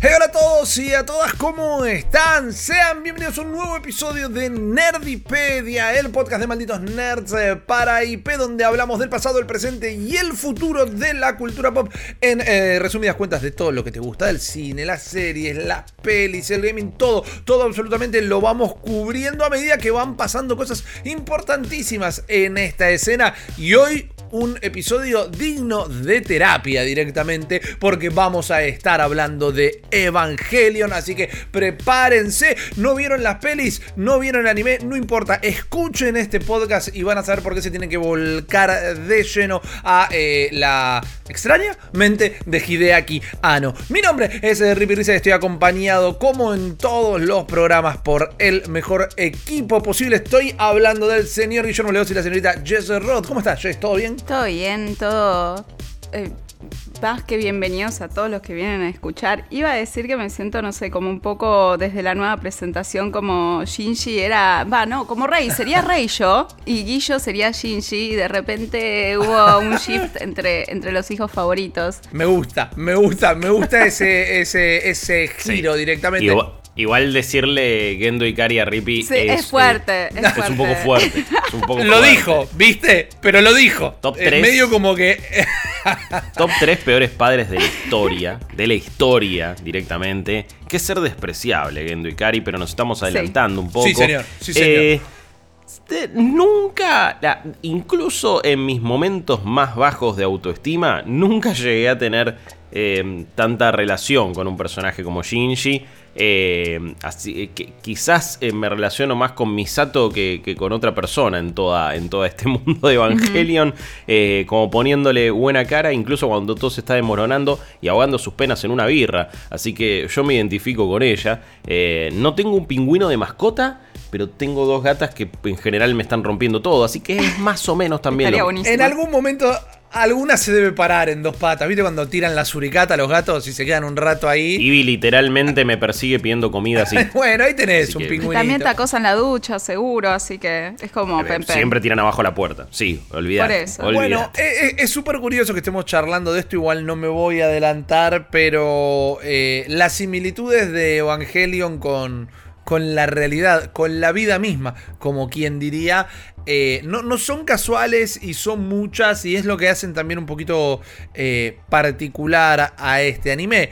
Hola a todos y a todas, ¿cómo están? Sean bienvenidos a un nuevo episodio de Nerdipedia, el podcast de malditos nerds eh, para IP, donde hablamos del pasado, el presente y el futuro de la cultura pop en eh, resumidas cuentas de todo lo que te gusta, del cine, las series, las pelis, el gaming, todo, todo absolutamente lo vamos cubriendo a medida que van pasando cosas importantísimas en esta escena y hoy un episodio digno de terapia directamente porque vamos a estar hablando de Evangelion, así que prepárense, no vieron las pelis, no vieron el anime, no importa, escuchen este podcast y van a saber por qué se tienen que volcar de lleno a eh, la extraña mente de Hideaki Anno. Mi nombre es eh, Rippy Risa y estoy acompañado como en todos los programas por el mejor equipo posible. Estoy hablando del señor Guillermo Leos y la señorita Jess Roth. ¿Cómo estás, Jess? ¿Todo bien? Todo bien, todo... eh, más que bienvenidos a todos los que vienen a escuchar. Iba a decir que me siento, no sé, como un poco desde la nueva presentación, como Shinji era, va, no, como Rey, sería Rey yo, y Guillo sería Shinji, y de repente hubo un shift entre, entre los hijos favoritos. Me gusta, me gusta, me gusta ese, ese, ese giro Sí. directamente. Igual, igual decirle Gendo Ikari a Rippy Sí, es, es fuerte, eh, es es un poco fuerte. es un poco Lo fuerte. dijo, ¿viste? Pero lo dijo. Top Eh, tres. medio como que. Top 3 peores padres de la historia, de la historia directamente. Que ser despreciable, Gendo Ikari, pero nos estamos adelantando un poco. Sí, señor, sí, señor. Eh, nunca, la- incluso en mis momentos más bajos de autoestima, nunca llegué a tener eh, tanta relación con un personaje como Shinji. Eh, así eh, que quizás eh, me relaciono más con Misato que, que con otra persona en toda, en todo este mundo de Evangelion, como poniéndole buena cara, incluso cuando todo se está desmoronando y ahogando sus penas en una birra. Así que yo me identifico con ella. No tengo un pingüino de mascota, pero tengo dos gatas que en general me están rompiendo todo, así que es más o menos también lo-. En algún momento, alguna se debe parar en dos patas. ¿Viste cuando tiran la suricata a los gatos y se quedan un rato ahí? Ivy literalmente me persigue pidiendo comida así. Bueno, ahí tenés Así un que- pingüinito. También te acosa en la ducha, seguro, así que es como pen, pen. Siempre tiran abajo la puerta. Sí, olvidate. Por eso. Bueno, olvidate. eh, eh, es súper curioso que estemos charlando de esto, igual no me voy a adelantar, pero eh, las similitudes de Evangelion con, con la realidad, con la vida misma, como quien diría, eh, no, no son casuales y son muchas y es lo que hacen también un poquito eh, particular a este anime.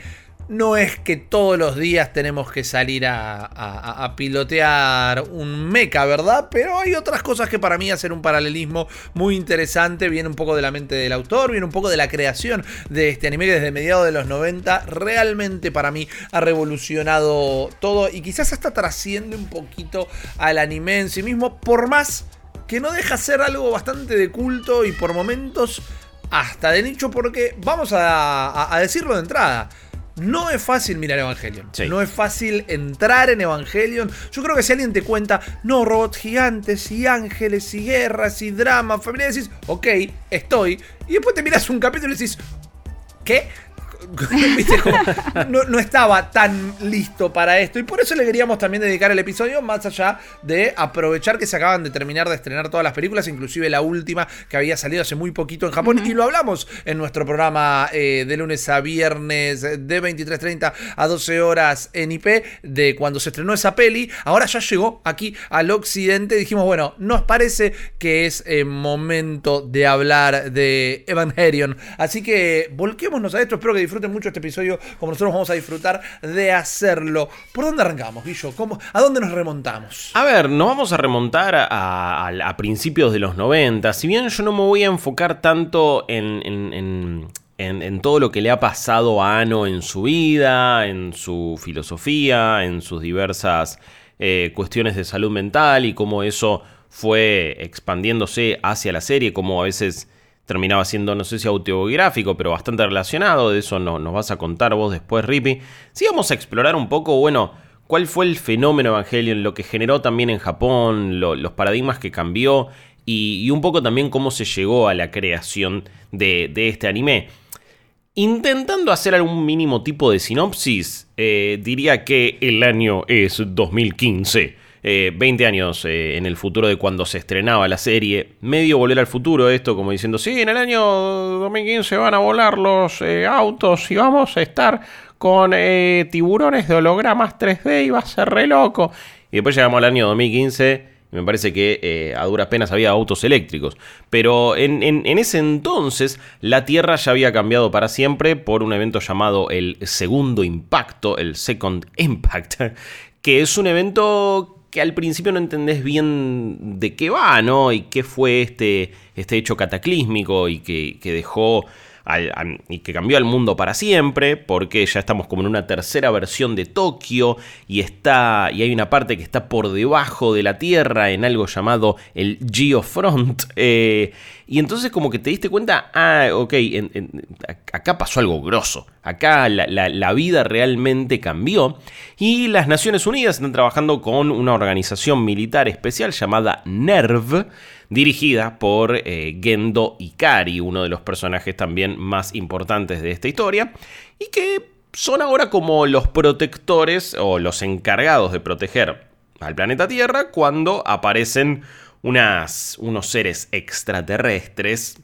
No es que todos los días tenemos que salir a, pilotear un mecha, ¿verdad? Pero hay otras cosas que para mí hacen un paralelismo muy interesante. Viene un poco de la mente del autor, viene un poco de la creación de este anime que desde mediados de los 90 realmente para mí ha revolucionado todo y quizás hasta trasciende un poquito al anime en sí mismo, por más que no deja ser algo bastante de culto y por momentos hasta de nicho, porque vamos a decirlo de entrada. No es fácil mirar Evangelion. Sí. No es fácil entrar en Evangelion. Yo creo que si alguien te cuenta, no, robots gigantes y ángeles y guerras y drama, familia, decís, ok, estoy. Y después te miras un capítulo y decís, ¿qué? No estaba tan listo para esto. Y por eso le queríamos también dedicar el episodio, más allá de aprovechar que se acaban de terminar de estrenar todas las películas, inclusive la última que había salido hace muy poquito en Japón. Y lo hablamos en nuestro programa eh, de lunes a viernes de 23.30 a 12 horas en IP, de cuando se estrenó esa peli. Ahora ya llegó aquí al occidente. Dijimos, bueno, nos parece que es eh, momento de hablar de Evangelion. Así que volquémonos a esto. Espero que disfruten mucho este episodio como nosotros vamos a disfrutar de hacerlo. ¿Por dónde arrancamos, Guillo? ¿Cómo, ¿A dónde nos remontamos? A ver, nos vamos a remontar a, principios de los 90. Si bien yo no me voy a enfocar tanto en- en- en todo lo que le ha pasado a Ano en su vida, en su filosofía, en sus diversas eh, cuestiones de salud mental y cómo eso fue expandiéndose hacia la serie, como a veces terminaba siendo, no sé si autobiográfico, pero bastante relacionado, de eso no- nos vas a contar vos después, Rippy. Sí, vamos a explorar un poco, bueno, cuál fue el fenómeno Evangelion, lo que generó también en Japón, los paradigmas que cambió y, un poco también cómo se llegó a la creación de, este anime. Intentando hacer algún mínimo tipo de sinopsis, eh, diría que el año es 2015. 20 eh, años eh, en el futuro de cuando se estrenaba la serie. Medio volver al futuro esto, como diciendo, sí, en el año 2015 van a volar los eh, autos y vamos a estar con tiburones de hologramas 3D y va a ser re loco. Y después llegamos al año 2015 y me parece que a duras penas había autos eléctricos. Pero en, en, ese entonces la Tierra ya había cambiado para siempre por un evento llamado el Segundo Impacto, el Second Impact, que es un evento que al principio no entendés bien de qué va, ¿no? Y qué fue este, este hecho cataclísmico y que, dejó y que cambió al mundo para siempre, porque ya estamos como en una tercera versión de Tokio y está y hay una parte que está por debajo de la Tierra en algo llamado el Geofront. Eh, y entonces como que te diste cuenta, ah, ok, acá pasó algo grosso, acá la, vida realmente cambió y las Naciones Unidas están trabajando con una organización militar especial llamada NERV, dirigida por eh, Gendo Ikari, uno de los personajes también más importantes de esta historia, y que son ahora como los protectores o los encargados de proteger al planeta Tierra cuando aparecen unos seres extraterrestres.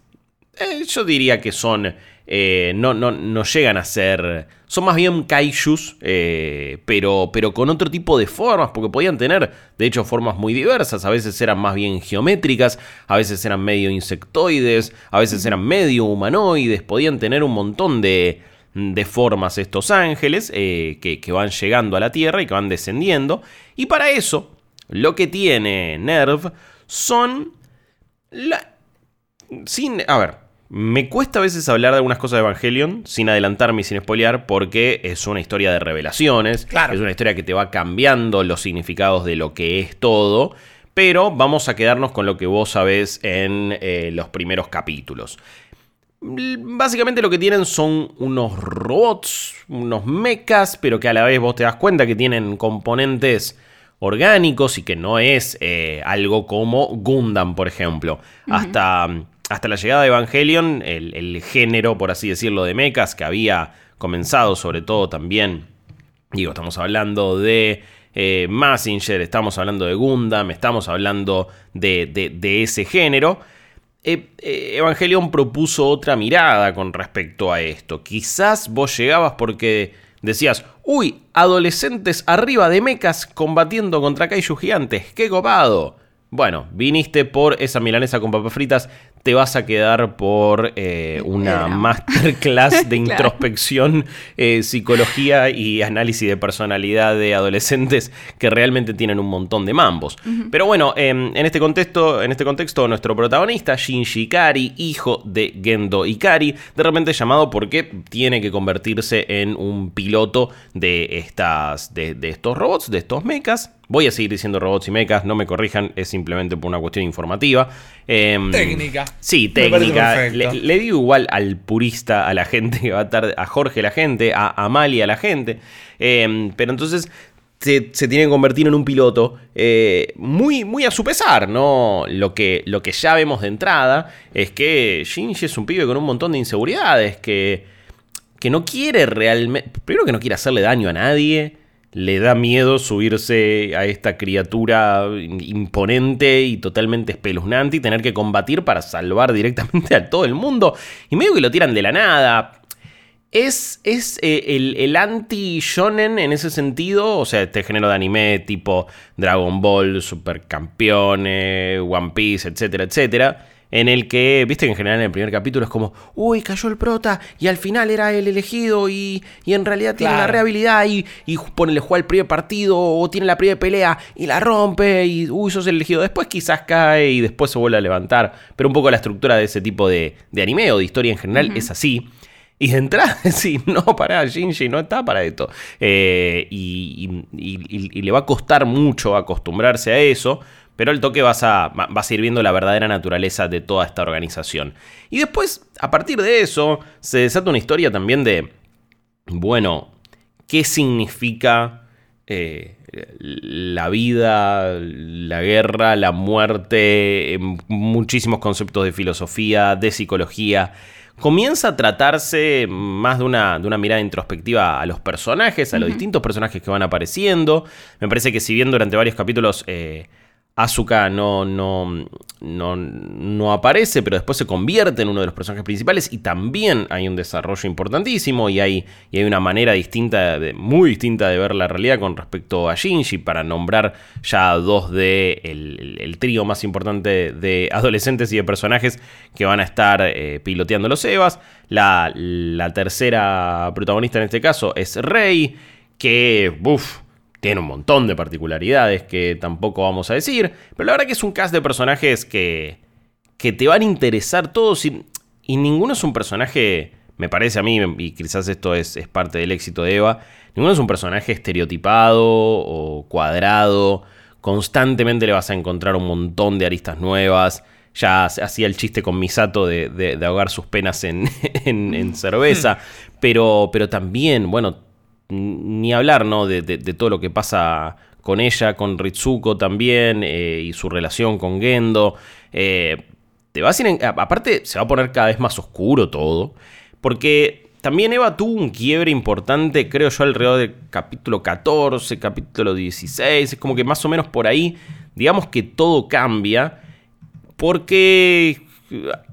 Eh, yo diría que son. Eh, no, no, no, llegan a ser. Son más bien kaijus, eh, pero, pero con otro tipo de formas, porque podían tener, de hecho, formas muy diversas. A veces eran más bien geométricas, a veces eran medio insectoides, a veces eran medio humanoides. Podían tener un montón de, de formas estos ángeles que, que van llegando a la Tierra y que van descendiendo. Y para eso, lo que tiene Nerv son... La... Sin... A ver, me cuesta a veces hablar de algunas cosas de Evangelion sin adelantarme y sin spoilear porque es una historia de revelaciones. Es una historia que te va cambiando los significados de lo que es todo. Pero vamos a quedarnos con lo que vos sabés en eh, los primeros capítulos. Básicamente lo que tienen son unos robots, unos mechas, pero que a la vez vos te das cuenta que tienen componentes orgánicos y que no es eh, algo como Gundam, por ejemplo. hasta, hasta la llegada de Evangelion, el, género, por así decirlo, de mechas que había comenzado sobre todo también, digo, estamos hablando de eh, Massinger, estamos hablando de Gundam, estamos hablando de, ese género. Eh, Evangelion propuso otra mirada con respecto a esto. Quizás vos llegabas porque decías, uy, adolescentes arriba de mecas combatiendo contra kaiju gigantes, qué copado. Bueno, viniste por esa milanesa con papas fritas, te vas a quedar por eh, una masterclass de introspección, eh, psicología y análisis de personalidad de adolescentes que realmente tienen un montón de mambos. Pero bueno, em, en, este contexto, en este contexto, nuestro protagonista, Shinji Ikari, hijo de Gendo Ikari, de repente llamado porque tiene que convertirse en un piloto de, estas, de, de estos robots, de estos mechas Voy a seguir diciendo robots y mechas, no me corrijan, es simplemente por una cuestión informativa. Em, técnica. Sí, técnica. Le, digo igual al purista, a la gente que va a estar, a Jorge la gente, a Amalia la gente. Em, pero entonces se, tiene que convertir en un piloto eh, muy, muy a su pesar, ¿no? Lo que, lo que ya vemos de entrada es que Shinji es un pibe con un montón de inseguridades, que, que no quiere realmente... Primero que no quiere hacerle daño a nadie le da miedo subirse a esta criatura imponente y totalmente espeluznante y tener que combatir para salvar directamente a todo el mundo. Y medio que lo tiran de la nada. Es, es eh, el, el anti-shonen en ese sentido, o sea, este género de anime tipo Dragon Ball, Supercampeones, One Piece, etcétera, etcétera en el que, viste que en general en el primer capítulo es como, uy, cayó el prota y al final era el elegido y, en realidad tiene la rehabilidad y, y le juega el primer partido o tiene la primera pelea y la rompe y, uy, sos el elegido. Después quizás cae y después se vuelve a levantar, pero un poco la estructura de ese tipo de, anime o de historia en general es así. Y de entrada, sí, no, para Shinji no está para esto. Eh, y, le va a costar mucho acostumbrarse a eso. Pero el toque vas a, vas a ir viendo la verdadera naturaleza de toda esta organización. Y después, a partir de eso, se desata una historia también de, bueno, ¿qué significa eh, la vida, la guerra, la muerte, muchísimos conceptos de filosofía, de psicología. Comienza a tratarse más de una, de una mirada introspectiva a los personajes, a los distintos personajes que van apareciendo. Me parece que si bien durante varios capítulos eh, Asuka no, no, no, no, aparece, pero después se convierte en uno de los personajes principales y también hay un desarrollo importantísimo y hay, y hay una manera distinta, muy distinta de ver la realidad con respecto a Shinji para nombrar ya dos de el, trío más importante de adolescentes y de personajes que van a estar eh, piloteando los Evas. La, la tercera protagonista en este caso es Rey, que, uff, tiene un montón de particularidades que tampoco vamos a decir, pero la verdad que es un cast de personajes que, que te van a interesar todos y, ninguno es un personaje, me parece a mí, y quizás esto es, es parte del éxito de Eva, ninguno es un personaje estereotipado o cuadrado, constantemente le vas a encontrar un montón de aristas nuevas. Ya hacía el chiste con Misato de, de, ahogar sus penas en, en, cerveza. Hmm. Pero, pero también, bueno, ni hablar, ¿no? De, todo lo que pasa con ella, con Ritsuko también, eh, y su relación con Gendo. Eh, te vas a aparte, se va a poner cada vez más oscuro todo, porque también Eva tuvo un quiebre importante, creo yo, alrededor del capítulo 14, capítulo 16, es como que más o menos por ahí, digamos que todo cambia, porque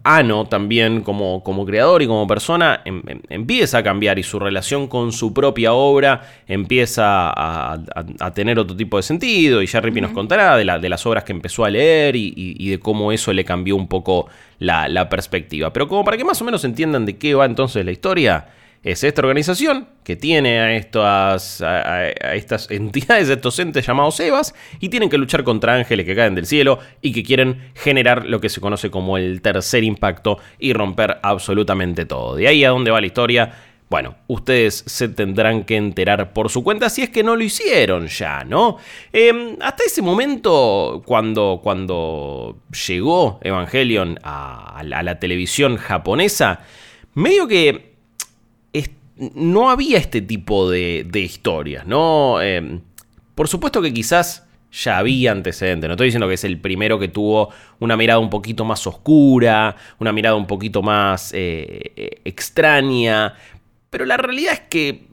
Ano también como, como creador y como persona em, em, empieza a cambiar y su relación con su propia obra empieza a, tener otro tipo de sentido y ya Rippy nos contará de, de, las obras que empezó a leer y, de cómo eso le cambió un poco la, la perspectiva. Pero como para que más o menos entiendan de qué va entonces la historia, es esta organización que tiene a estas, a, estas entidades, a estos entes llamados Evas, y tienen que luchar contra ángeles que caen del cielo y que quieren generar lo que se conoce como el tercer impacto y romper absolutamente todo. De ahí a dónde va la historia. Bueno, ustedes se tendrán que enterar por su cuenta si es que no lo hicieron ya, ¿no? Em, hasta ese momento, cuando, cuando llegó Evangelion a la televisión japonesa, medio que no había este tipo de, historias, ¿no? Em, por supuesto que quizás ya había antecedentes, no estoy diciendo que es el primero que tuvo una mirada un poquito más oscura, una mirada un poquito más eh, eh, extraña, pero la realidad es que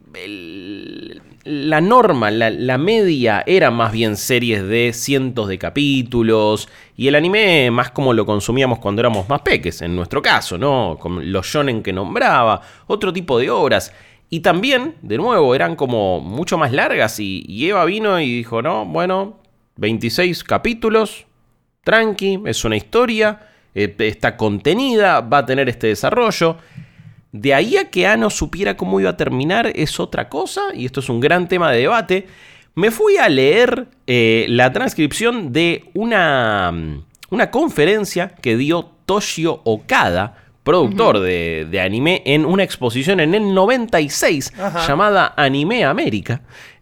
la norma, la, media, era más bien series de cientos de capítulos. Y el anime más como lo consumíamos cuando éramos más peques, en nuestro caso, ¿no? Con los shonen que nombraba, otro tipo de obras. Y también, de nuevo, eran como mucho más largas. Y, Eva vino y dijo, no, bueno, 26 capítulos, tranqui, es una historia, eh, está contenida, va a tener este desarrollo. De ahí a que Ano supiera cómo iba a terminar es otra cosa, y esto es un gran tema de debate. Me fui a leer eh, la transcripción de una, una conferencia que dio Toshio Okada, productor de, anime, en una exposición en el 96 llamada Anime América.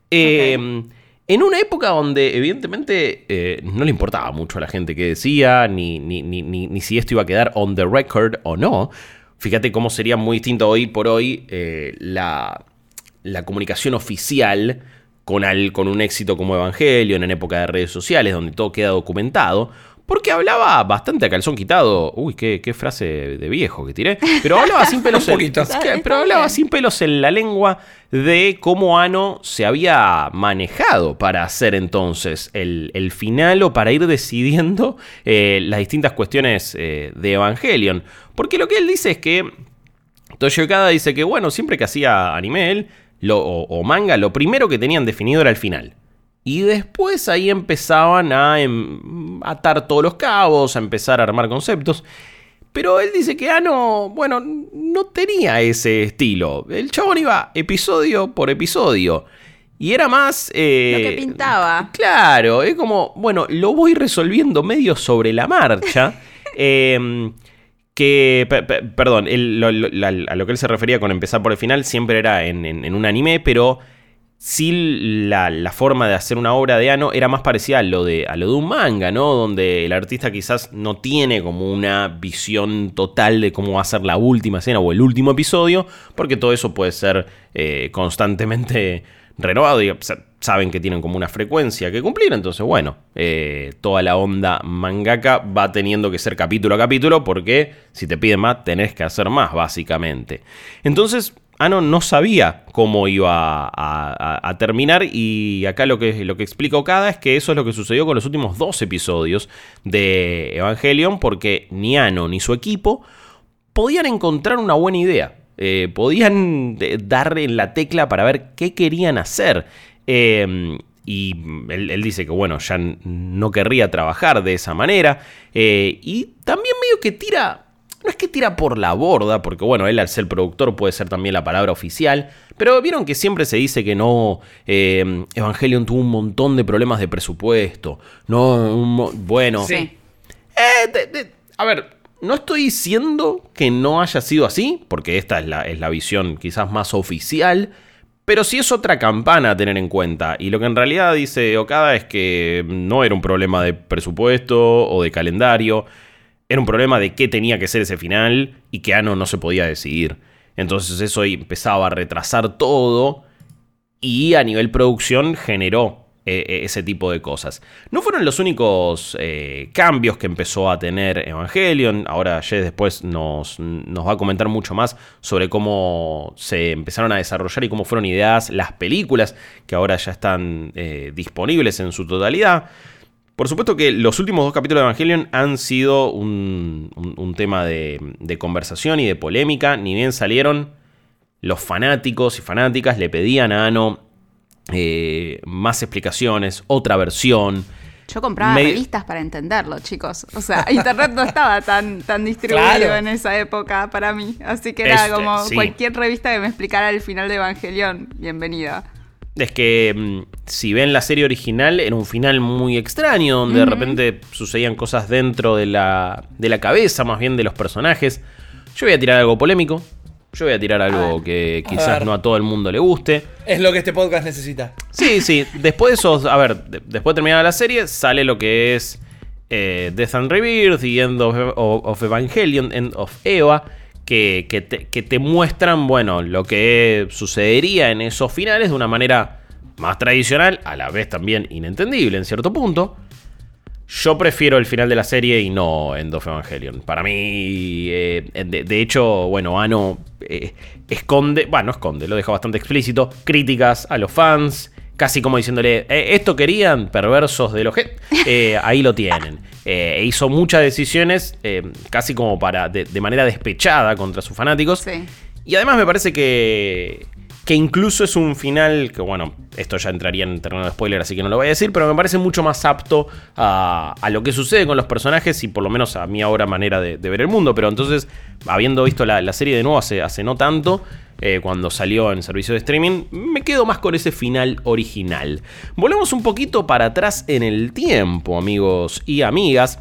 Em, en una época donde evidentemente eh, no le importaba mucho a la gente que decía, ni, ni, ni, ni, si esto iba a quedar on the record o no. Fíjate cómo sería muy distinto hoy por hoy eh, la, comunicación oficial con, con un éxito como Evangelion en época de redes sociales, donde todo queda documentado. Porque hablaba bastante a calzón quitado. Uy, qué, frase de viejo que tiré. Pero hablaba sin pelos en, pero hablaba sin pelos en la lengua de cómo Ano se había manejado para hacer entonces el, final o para ir decidiendo eh, las distintas cuestiones eh, de Evangelion. Porque lo que él dice es que. Toshio Kada dice que, bueno, siempre que hacía anime él, o manga, lo primero que tenían definido era el final. Y después ahí empezaban a em, atar todos los cabos, a empezar a armar conceptos. Pero él dice que Ano, bueno, no tenía ese estilo. El chabón iba episodio por episodio. Y era más... Eh, lo que pintaba. Claro, es como, bueno, lo voy resolviendo medio sobre la marcha. Em, que, perdón, a lo que él se refería con empezar por el final siempre era en un anime, pero sí la, forma de hacer una obra de Ano era más parecida a lo, de, a lo de un manga, ¿no? Donde el artista quizás no tiene como una visión total de cómo va a ser la última escena o el último episodio, porque todo eso puede ser eh, constantemente renovado y saben que tienen como una frecuencia que cumplir, entonces bueno, eh, toda la onda mangaka va teniendo que ser capítulo a capítulo porque si te piden más tenés que hacer más básicamente. Entonces Ano no sabía cómo iba a, terminar y acá lo que, lo que explica Okada es que eso es lo que sucedió con los últimos dos episodios de Evangelion porque ni Ano ni su equipo podían encontrar una buena idea. Eh, podían eh, darle en la tecla para ver qué querían hacer. Em, y él, dice que bueno, ya no querría trabajar de esa manera. Eh, y también medio que tira no es que tira por la borda, porque bueno, él al ser productor puede ser también la palabra oficial, pero vieron que siempre se dice que no, eh, Evangelion tuvo un montón de problemas de presupuesto, no, bueno, sí. A ver, no estoy diciendo que no haya sido así, porque esta es la, es la visión quizás más oficial, pero sí es otra campana a tener en cuenta. Y lo que en realidad dice Okada es que no era un problema de presupuesto o de calendario. Era un problema de qué tenía que ser ese final y que Ano no se podía decidir. Entonces eso empezaba a retrasar todo y a nivel producción generó eh, eh, ese tipo de cosas. No fueron los únicos eh, cambios que empezó a tener Evangelion. Ahora Jess después nos, nos, va a comentar mucho más sobre cómo se empezaron a desarrollar y cómo fueron ideadas las películas que ahora ya están disponibles en su totalidad. Por supuesto que los últimos dos capítulos de Evangelion han sido un, tema de, conversación y de polémica. Ni bien salieron, los fanáticos y fanáticas le pedían a Ano eh, más explicaciones, otra versión. Yo compraba revistas para entenderlo, chicos. O sea, internet no estaba tan, tan distribuido en esa época para mí. Así que era como cualquier revista que me explicara el final de Evangelion, bienvenida es que mm, si ven la serie original, era un final muy extraño, donde de repente sucedían cosas dentro de la, de la cabeza, más bien de los personajes. Yo voy a tirar algo polémico. Yo voy a tirar algo que quizás no a todo el mundo le guste. Es lo que este podcast necesita. Sí, sí. Después de eso, a ver, después de terminar la serie, sale lo que es eh, Death and Rebirth y End of, of Evangelion, End of Eva que, te, muestran, bueno, lo que sucedería en esos finales de una manera más tradicional, a la vez también inentendible en cierto punto. Yo prefiero el final de la serie y no End of Evangelion. Para mí, eh, de, hecho, bueno, Ano eh, esconde, bueno, no esconde, lo deja bastante explícito, críticas a los fans, casi como diciéndole, eh, esto querían, perversos de los eh, ahí lo tienen. E hizo muchas decisiones, casi como para, de, manera despechada contra sus fanáticos. Y además me parece que, que incluso es un final que, bueno, esto ya entraría en terreno de spoiler, así que no lo voy a decir, pero me parece mucho más apto a, lo que sucede con los personajes y por lo menos a mi ahora manera de, ver el mundo. Pero entonces, habiendo visto la, serie de nuevo hace, hace no tanto, eh, cuando salió en servicio de streaming, me quedo más con ese final original. Volvemos un poquito para atrás en el tiempo, amigos y amigas.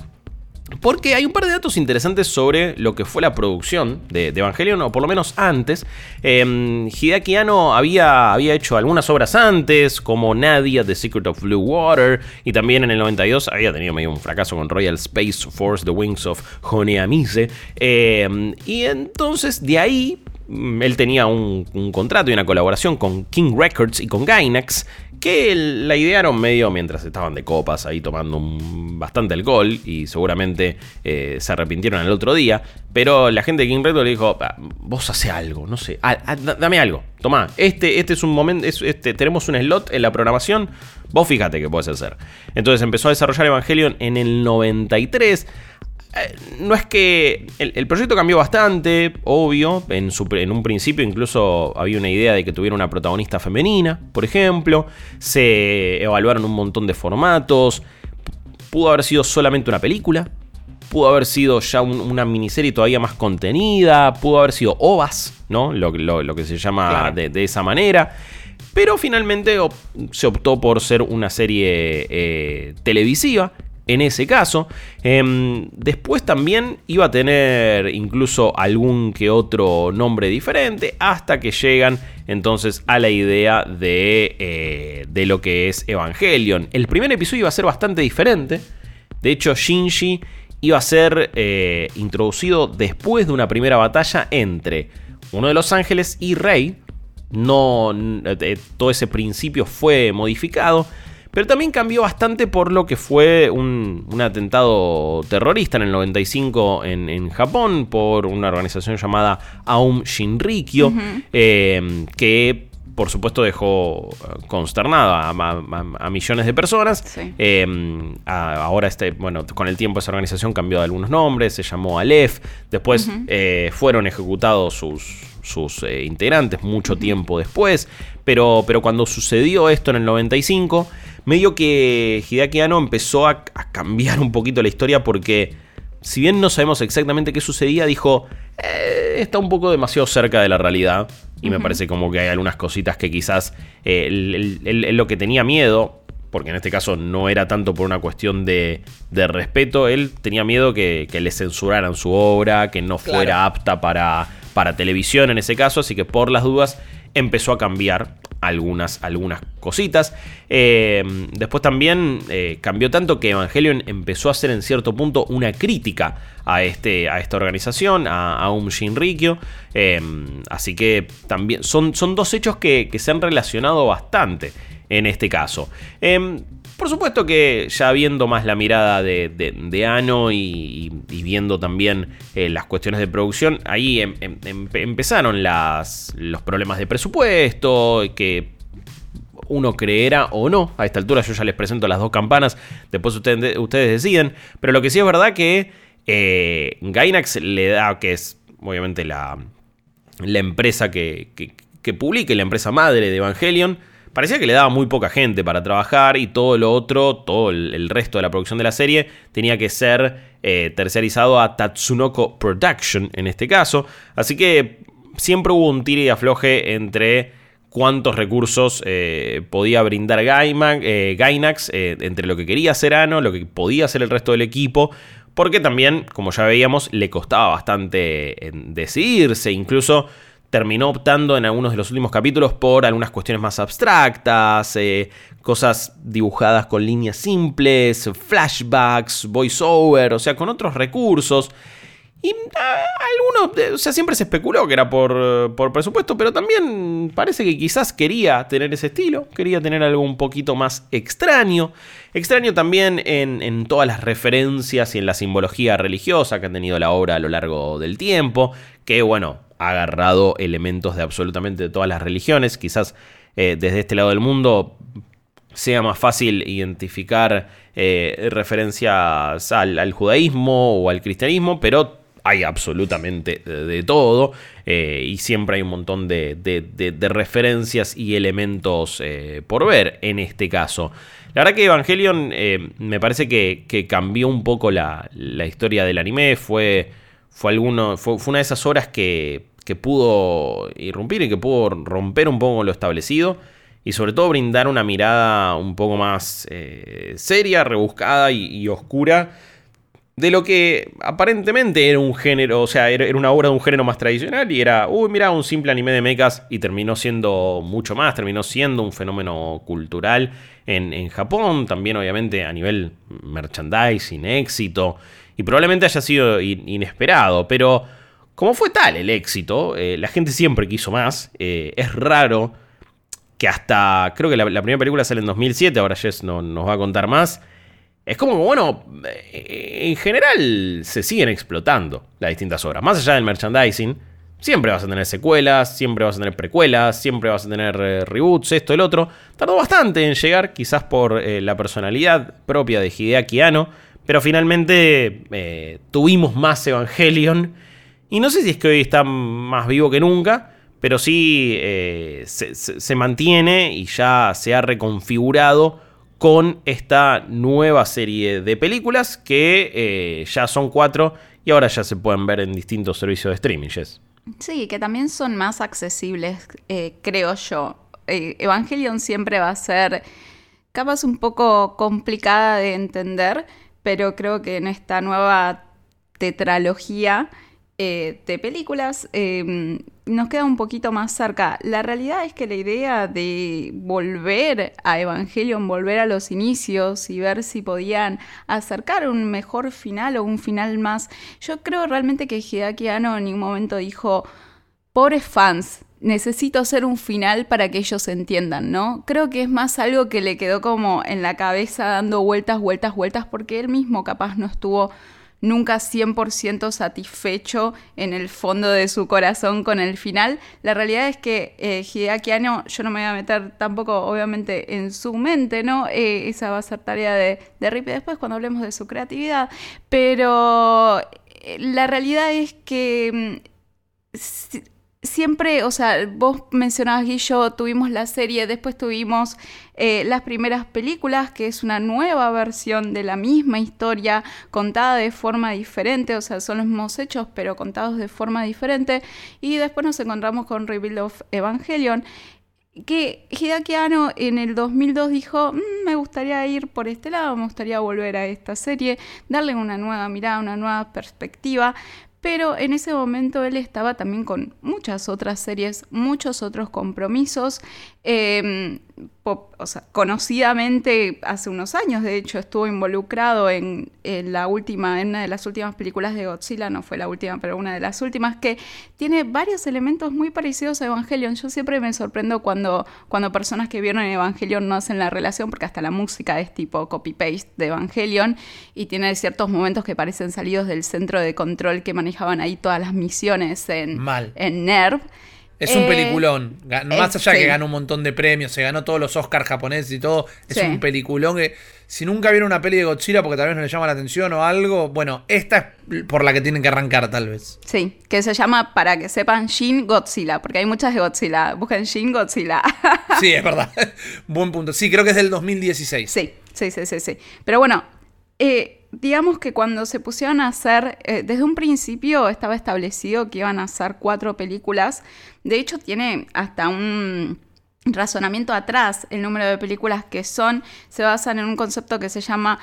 Porque hay un par de datos interesantes sobre lo que fue la producción de, Evangelion, o por lo menos antes. Eh, Hideaki Anno había, había hecho algunas obras antes, como Nadia, The Secret of Blue Water, y también en el 92 había tenido medio un fracaso con Royal Space Force, The Wings of Honeamise. Eh, y entonces de ahí él tenía un, contrato y una colaboración con King Records y con Gainax, que la idearon medio mientras estaban de copas ahí tomando bastante alcohol y seguramente eh, se arrepintieron el otro día. Pero la gente de King Records le dijo, ah, vos hace algo, no sé, ah, ah, dame algo, tomá, este, este es un momento, este, tenemos un slot en la programación, vos fíjate que puedes hacer. Entonces empezó a desarrollar Evangelion en el 93 eh, no es que el, proyecto cambió bastante, obvio. En, en, un principio incluso había una idea de que tuviera una protagonista femenina, por ejemplo. Se evaluaron un montón de formatos. Pudo haber sido solamente una película. Pudo haber sido ya una miniserie todavía más contenida. Pudo haber sido ovas, ¿no? Lo, que se llama de, esa manera. Pero finalmente se optó por ser una serie eh, televisiva en ese caso. Em, después también iba a tener incluso algún que otro nombre diferente hasta que llegan entonces a la idea de, eh, de lo que es Evangelion. El primer episodio iba a ser bastante diferente. De hecho, Shinji iba a ser eh, introducido después de una primera batalla entre uno de los ángeles y Rey. no, eh, todo ese principio fue modificado. Pero también cambió bastante por lo que fue un, atentado terrorista en el 95 en, Japón por una organización llamada Aum Shinrikyo, eh, que por supuesto dejó eh, consternada a, millones de personas. Em, ahora, este, bueno, con el tiempo esa organización cambió de algunos nombres, se llamó Aleph. Después eh, fueron ejecutados sus, sus eh, integrantes mucho tiempo después. Pero, pero cuando sucedió esto en el 95, medio que Hideaki Anno empezó a cambiar un poquito la historia porque si bien no sabemos exactamente qué sucedía, dijo, eh, está un poco demasiado cerca de la realidad. Y me parece como que hay algunas cositas que quizás eh, lo que tenía miedo, porque en este caso no era tanto por una cuestión de, respeto, él tenía miedo que, le censuraran su obra, que no fuera apta para, para televisión en ese caso, así que por las dudas empezó a cambiar algunas, algunas cositas. Eh, después también eh, cambió tanto que Evangelion empezó a ser en cierto punto una crítica a, este, a esta organización, a, a Um Shinrikyo. Eh, así que también son, son dos hechos que, que, se han relacionado bastante en este caso. Por supuesto que ya viendo más la mirada de, de, Ano y, viendo también eh, las cuestiones de producción, ahí em, em, em, empezaron las, los problemas de presupuesto, que uno creerá o no. A esta altura yo ya les presento las dos campanas, después ustedes, deciden. Pero lo que sí es verdad que eh, Gainax le da, que es obviamente la, la empresa que, que, que la empresa madre de Evangelion, parecía que le daba muy poca gente para trabajar y todo lo otro, todo el, resto de la producción de la serie tenía que ser eh, tercerizado a Tatsunoko Production en este caso. Así que siempre hubo un tire y afloje entre cuántos recursos eh, podía brindar eh, Gainax entre lo que quería hacer Ano, lo que podía hacer el resto del equipo. Porque también, como ya veíamos, le costaba bastante decidirse. Incluso terminó optando en algunos de los últimos capítulos por algunas cuestiones más abstractas, eh, cosas dibujadas con líneas simples, flashbacks, voiceover, o sea, con otros recursos. Y ah, algunos, o sea, siempre se especuló que era por, por, presupuesto, pero también parece que quizás quería tener ese estilo, quería tener algo un poquito más extraño. Extraño también en, en todas las referencias y en la simbología religiosa que ha tenido la obra a lo largo del tiempo, que bueno, agarrado elementos de absolutamente todas las religiones. Quizás eh, desde este lado del mundo sea más fácil identificar eh, referencias al, judaísmo o al cristianismo, pero hay absolutamente de, todo eh, y siempre hay un montón de, referencias y elementos por ver en este caso. La verdad que Evangelion me parece que, cambió un poco la, historia del anime, fue fue, alguno, fue, una de esas horas que, pudo irrumpir y que pudo romper un poco lo establecido y sobre todo brindar una mirada un poco más eh, seria, rebuscada y, oscura de lo que aparentemente era un género, o sea, era, una obra de un género más tradicional y era, uy, mira, un simple anime de mechas y terminó siendo mucho más, terminó siendo un fenómeno cultural en, en Japón, también obviamente a nivel merchandising, éxito y probablemente haya sido inesperado, pero como fue tal el éxito, eh, la gente siempre quiso más, eh, es raro que hasta, creo que la, primera película sale en 2007, ahora Jess no, nos va a contar más, es como, bueno, eh, en general se siguen explotando las distintas obras, más allá del merchandising. Siempre vas a tener secuelas, siempre vas a tener precuelas, siempre vas a tener reboots, esto, el otro. Tardó bastante en llegar, quizás por la personalidad propia de Hideaki Anno, pero finalmente tuvimos más Evangelion. Y no sé si es que hoy está más vivo que nunca, pero sí eh, se, mantiene y ya se ha reconfigurado con esta nueva serie de películas que eh, ya son cuatro y ahora ya se pueden ver en distintos servicios de streaming. Sí, que también son más accesibles, creo yo. Evangelion siempre va a ser capaz un poco complicada de entender pero creo que en esta nueva tetralogía eh, de películas em, nos queda un poquito más cerca. La realidad es que la idea de volver a Evangelion, volver a los inicios y ver si podían acercar un mejor final o un final más, yo creo realmente que Hideaki Anno en ningún momento dijo, pobres fans, necesito hacer un final para que ellos entiendan, ¿no? Creo que es más algo que le quedó como en la cabeza dando vueltas, vueltas, vueltas, porque él mismo capaz no estuvo nunca 100% satisfecho en el fondo de su corazón con el final. La realidad es que eh, Hideaki yo no me voy a meter tampoco obviamente en su mente, ¿no? Eh, esa va a ser tarea de, de Rip después cuando hablemos de su creatividad, pero eh, la realidad es que... Siempre, o sea, vos mencionabas, Guillo, tuvimos la serie, después tuvimos eh, las primeras películas, que es una nueva versión de la misma historia, contada de forma diferente, o sea, son los mismos hechos, pero contados de forma diferente, y después nos encontramos con Rebuild of Evangelion, que Hideaki Anno en el 2002 dijo, mm, me gustaría ir por este lado, me gustaría volver a esta serie, darle una nueva mirada, una nueva perspectiva, pero en ese momento él estaba también con muchas otras series, muchos otros compromisos. Em, o sea, conocidamente hace unos años, de hecho, estuvo involucrado en, la última, en una de las últimas películas de Godzilla, no fue la última, pero una de las últimas, que tiene varios elementos muy parecidos a Evangelion. Yo siempre me sorprendo cuando, cuando personas que vieron Evangelion no hacen la relación, porque hasta la música es tipo copy-paste de Evangelion y tiene ciertos momentos que parecen salidos del centro de control que manejaban ahí todas las misiones en, en NERV. Es un eh, peliculón. Más allá que ganó un montón de premios, se ganó todos los Oscars japoneses y todo. Es un peliculón que, si nunca vieron una peli de Godzilla porque tal vez no les llama la atención o algo, bueno, esta es por la que tienen que arrancar, tal vez. Sí, que se llama, para que sepan, Shin Godzilla, porque hay muchas de Godzilla. Busquen Shin Godzilla. sí, es verdad. Buen punto. Sí, creo que es del 2016. Sí, sí, sí, sí. sí. Pero bueno, eh digamos que cuando se pusieron a hacer, eh, desde un principio estaba establecido que iban a hacer cuatro películas. De hecho, tiene hasta un razonamiento atrás el número de películas que son. Se basan en un concepto que se llama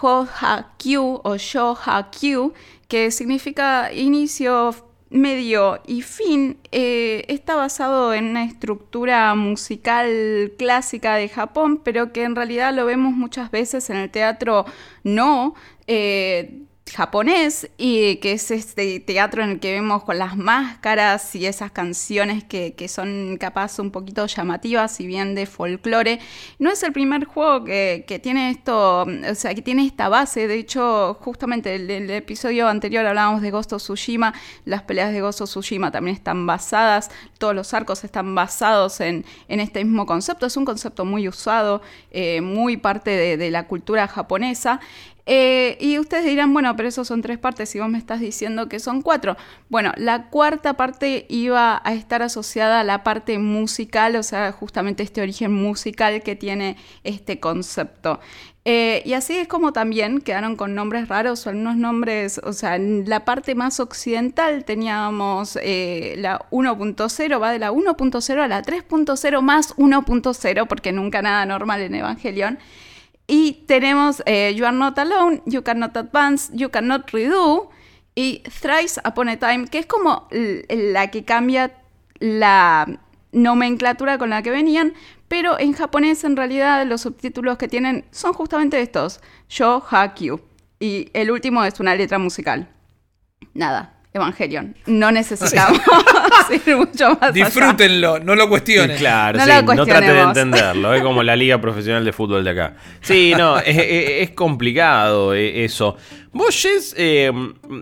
Ho Ha Kyu o Sho Ha Kyu, que significa inicio, medio y fin eh, está basado en una estructura musical clásica de Japón, pero que en realidad lo vemos muchas veces en el teatro no. Eh, japonés y que es este teatro en el que vemos con las máscaras y esas canciones que, son capaz un poquito llamativas y bien de folclore. No es el primer juego que, tiene esto, o sea, que tiene esta base. De hecho, justamente el, el episodio anterior hablábamos de Ghost of Tsushima. Las peleas de Ghost of Tsushima también están basadas, todos los arcos están basados en, este mismo concepto. Es un concepto muy usado, eh, muy parte de la cultura japonesa. Eh, y ustedes dirán, bueno, pero eso son tres partes y vos me estás diciendo que son cuatro. Bueno, la cuarta parte iba a estar asociada a la parte musical, o sea, justamente este origen musical que tiene este concepto. Eh, y así es como también quedaron con nombres raros o algunos nombres, o sea, en la parte más occidental teníamos eh, la 1.0, va de la 1.0 a la 3.0 más 1.0, porque nunca nada normal en Evangelion. Y tenemos eh, You Are Not Alone, You Cannot Advance, You Cannot Redo y Thrice Upon a Time, que es como la que cambia la nomenclatura con la que venían, pero en japonés en realidad los subtítulos que tienen son justamente estos, Yo Hakyu. Y el último es una letra musical. Nada, Evangelion. No necesitamos ir mucho más Disfrútenlo, no lo cuestionen. claro, no, sí, no trate de entenderlo. Es como la liga profesional de fútbol de acá. Sí, no, es, complicado eh, eso. Vos, Jess, eh,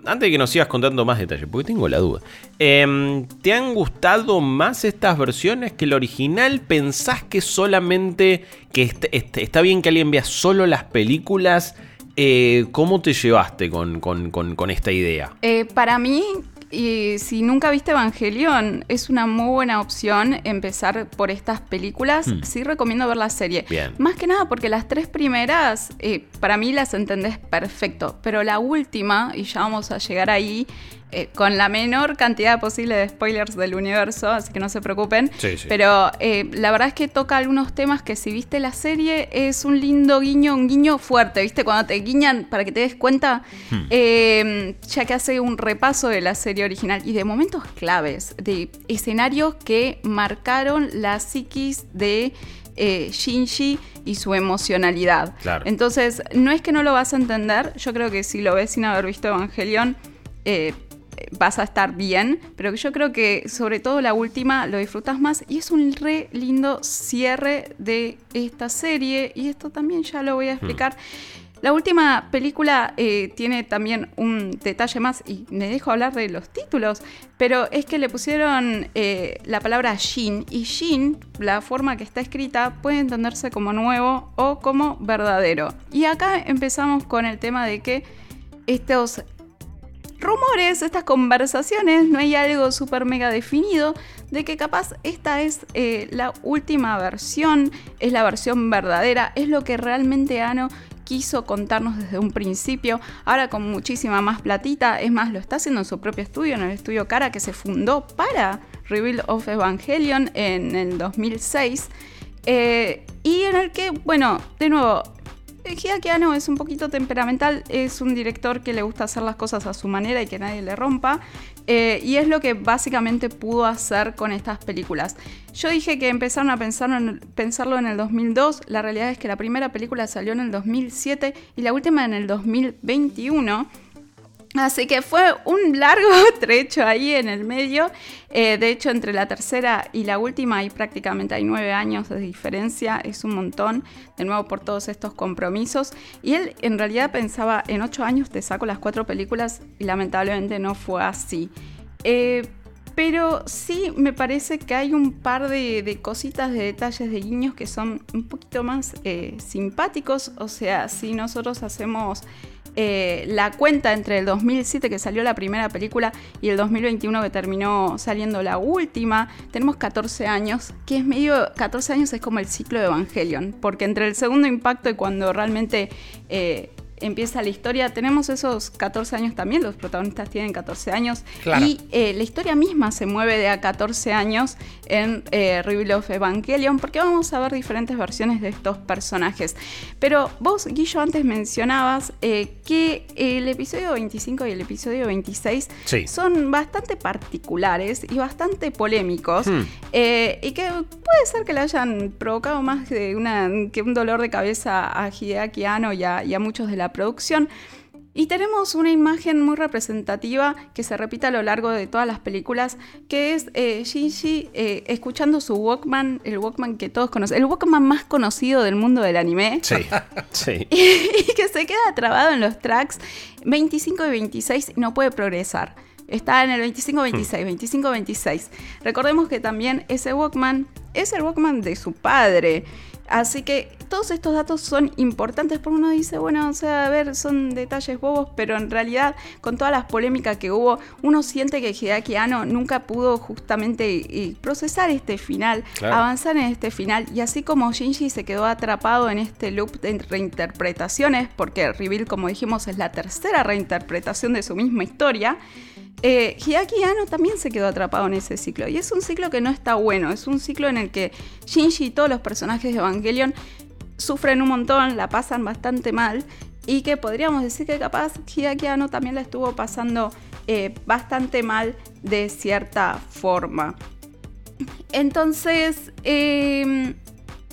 antes de que nos sigas contando más detalles, porque tengo la duda, em, ¿te han gustado más estas versiones que el original? ¿Pensás que solamente que está bien que alguien vea solo las películas? Eh, ¿Cómo te llevaste con, esta idea? Eh, para mí, y si nunca viste Evangelion, es una muy buena opción empezar por estas películas. Hmm. Sí recomiendo ver la serie. Más que nada porque las tres primeras, eh, para mí las entendés perfecto. Pero la última, y ya vamos a llegar ahí, eh, con la menor cantidad posible de spoilers del universo, así que no se preocupen. Pero eh, la verdad es que toca algunos temas que si viste la serie es un lindo guiño, un guiño fuerte, ¿viste? Cuando te guiñan para que te des cuenta, hmm. eh, ya que hace un repaso de la serie original y de momentos claves, de escenarios que marcaron la psiquis de... Shinji y su emocionalidad. Entonces, no es que no lo vas a entender, yo creo que si lo ves sin haber visto Evangelion, vas a estar bien, pero yo creo que sobre todo la última lo disfrutas más y es un re lindo cierre de esta serie y esto también ya lo voy a explicar. La última película eh, tiene también un detalle más, y me dejo hablar de los títulos, pero es que le pusieron eh, la palabra Shin, y Shin, la forma que está escrita, puede entenderse como nuevo o como verdadero. Y acá empezamos con el tema de que estos rumores, estas conversaciones, no hay algo súper mega definido de que capaz esta es eh, la última versión, es la versión verdadera, es lo que realmente Ano quiso contarnos desde un principio, ahora con muchísima más platita, es más, lo está haciendo en su propio estudio, en el estudio Cara, que se fundó para Reveal of Evangelion en el 2006, eh, y en el que, bueno, de nuevo, Hideaki Anno es un poquito temperamental, es un director que le gusta hacer las cosas a su manera y que nadie le rompa. Eh, y es lo que básicamente pudo hacer con estas películas. Yo dije que empezaron a pensarlo en el 2002, la realidad es que la primera película salió en el 2007 y la última en el 2021. Así que fue un largo trecho ahí en el medio. Eh, de hecho, entre la tercera y la última hay prácticamente hay nueve años de diferencia. Es un montón, de nuevo por todos estos compromisos. Y él en realidad pensaba, en ocho años te saco las cuatro películas y lamentablemente no fue así. Eh, pero sí me parece que hay un par de, cositas, de detalles, de guiños que son un poquito más eh, simpáticos. O sea, si nosotros hacemos eh, la cuenta entre el 2007 que salió la primera película y el 2021 que terminó saliendo la última, tenemos 14 años, que es medio, 14 años es como el ciclo de Evangelion, porque entre el segundo impacto y cuando realmente... Eh, empieza la historia. Tenemos esos 14 años también, los protagonistas tienen 14 años. Y eh, la historia misma se mueve de a 14 años en eh, Reveal of Evangelion, porque vamos a ver diferentes versiones de estos personajes. Pero vos, Guillo, antes mencionabas eh, que el episodio 25 y el episodio 26 son bastante particulares y bastante polémicos. Hmm. Eh, y que puede ser que le hayan provocado más de una, que un dolor de cabeza a Hideaki Anno y a, y a muchos de la producción. Y tenemos una imagen muy representativa que se repite a lo largo de todas las películas, que es eh, Shinji eh, escuchando su Walkman, el Walkman que todos conocen, el Walkman más conocido del mundo del anime. Sí, sí. Y, que se queda trabado en los tracks 25 y 26 y no puede progresar. Está en el 25-26, 25-26. Hmm. Recordemos que también ese Walkman es el Walkman de su padre. Así que todos estos datos son importantes porque uno dice, bueno, o sea, a ver, son detalles bobos, pero en realidad con todas las polémicas que hubo, uno siente que Hideaki Anno nunca pudo justamente eh, procesar este final, avanzar en este final, y así como Shinji se quedó atrapado en este loop de reinterpretaciones, porque Reveal, como dijimos, es la tercera reinterpretación de su misma historia, eh, también se quedó atrapado en ese ciclo. Y es un ciclo que no está bueno. Es un ciclo en el que Shinji y todos los personajes de Evangelion sufren un montón, la pasan bastante mal. Y que podríamos decir que capaz Hideaki Anno también la estuvo pasando eh, bastante mal de cierta forma. Entonces, em,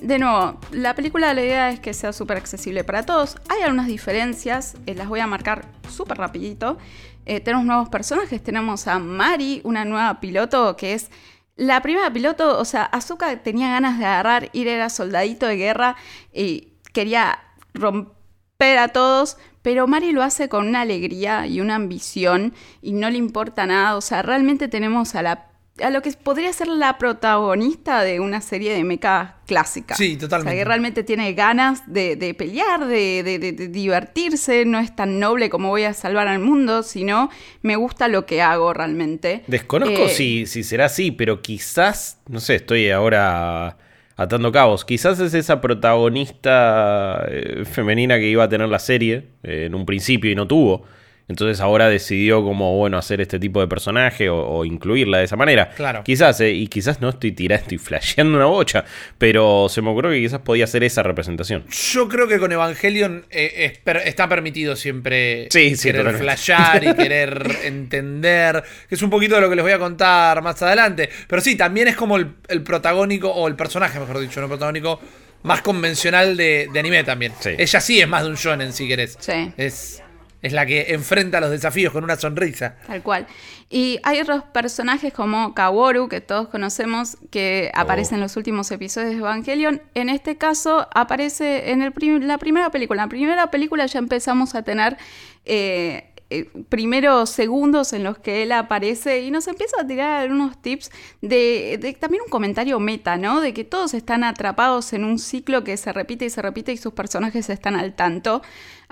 de nuevo, la película la idea es que sea súper accesible para todos. Hay algunas diferencias, eh, las voy a marcar súper rapidito. Eh, tenemos nuevos personajes, tenemos a Mari, una nueva piloto que es la primera piloto, o sea, Azuka tenía ganas de agarrar, ir era soldadito de guerra y quería romper a todos, pero Mari lo hace con una alegría y una ambición y no le importa nada, o sea, realmente tenemos a la a lo que podría ser la protagonista de una serie de mecha clásica. Sí, totalmente. O sea, que realmente tiene ganas de, pelear, de, divertirse, no es tan noble como voy a salvar al mundo, sino me gusta lo que hago realmente. Desconozco eh, si, si será así, pero quizás, no sé, estoy ahora atando cabos. Quizás es esa protagonista eh, femenina que iba a tener la serie eh, en un principio y no tuvo. Entonces ahora decidió como, bueno, hacer este tipo de personaje o, incluirla de esa manera. Claro. Quizás, eh, y quizás no estoy tirando, estoy flasheando una bocha, pero se me ocurrió que quizás podía ser esa representación. Yo creo que con Evangelion eh, está permitido siempre sí, querer flashear y querer entender, que es un poquito de lo que les voy a contar más adelante. Pero sí, también es como el, protagónico, o el personaje, mejor dicho, no protagónico, más convencional de, anime también. Ella sí es más de un shonen, si querés. Sí. Es Es la que enfrenta los desafíos con una sonrisa. Tal cual. Y hay otros personajes como Kaworu, que todos conocemos, que aparecen aparece en los últimos episodios de Evangelion. En este caso, aparece en el la primera película. En la primera película ya empezamos a tener eh, eh, primeros segundos en los que él aparece y nos empieza a tirar unos tips de, también un comentario meta, ¿no? De que todos están atrapados en un ciclo que se repite y se repite y sus personajes están al tanto.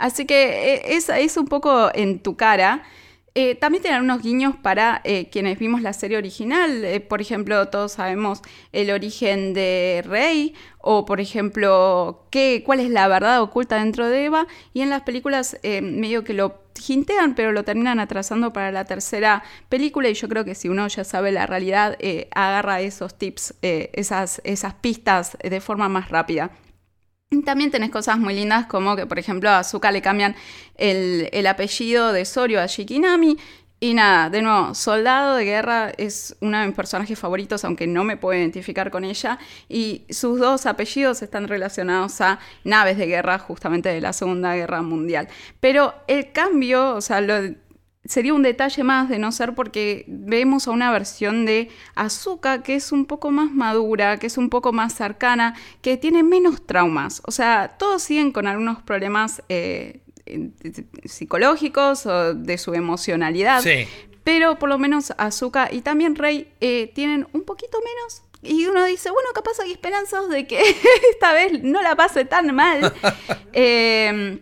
Así que eh, es, es un poco en tu cara. Eh, también tienen unos guiños para quienes vimos la serie original. por ejemplo, todos sabemos el origen de Rey o, por ejemplo, qué, cuál es la verdad oculta dentro de Eva. Y en las películas medio que lo hintean, pero lo terminan atrasando para la tercera película y yo creo que si uno ya sabe la realidad, eh, agarra esos tips, eh, esas, esas pistas de forma más rápida. También tenés cosas muy lindas como que, por ejemplo, a Azuka le cambian el, el apellido de Sorio a Shikinami y nada, de nuevo, Soldado de Guerra es uno de mis personajes favoritos, aunque no me puedo identificar con ella. Y sus dos apellidos están relacionados a naves de guerra, justamente de la Segunda Guerra Mundial. Pero el cambio, o sea, sería un detalle más de no ser porque vemos a una versión de Azuka que es un poco más madura, que es un poco más cercana, que tiene menos traumas. O sea, todos siguen con algunos problemas. Eh, psicológicos o de su emocionalidad. Pero por lo menos Azuka y también Rey eh, tienen un poquito menos. Y uno dice, bueno, capaz hay esperanzas de que esta vez no la pase tan mal. eh,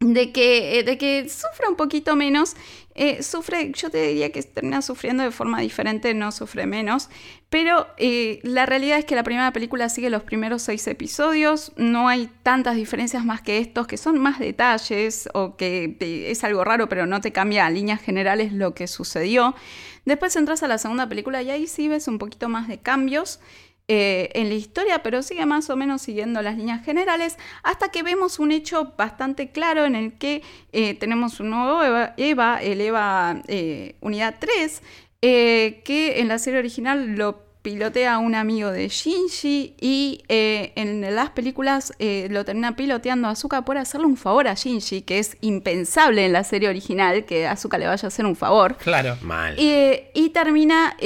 de que, de que sufra un poquito menos, eh, sufre, yo te diría que termina sufriendo de forma diferente, no sufre menos, pero eh, la realidad es que la primera película sigue los primeros seis episodios, no hay tantas diferencias más que estos, que son más detalles o que es algo raro, pero no te cambia a líneas generales lo que sucedió. Después entras a la segunda película y ahí sí ves un poquito más de cambios. Eh, en la historia, pero sigue más o menos siguiendo las líneas generales, hasta que vemos un hecho bastante claro en el que eh, tenemos un nuevo Eva, el Eva eh, Unidad 3, que en la serie original lo pilotea un amigo de Shinji y en las películas lo termina piloteando a Azuka por hacerle un favor a Shinji, que es impensable en la serie original que Azuka le vaya a hacer un favor. Claro, mal. y termina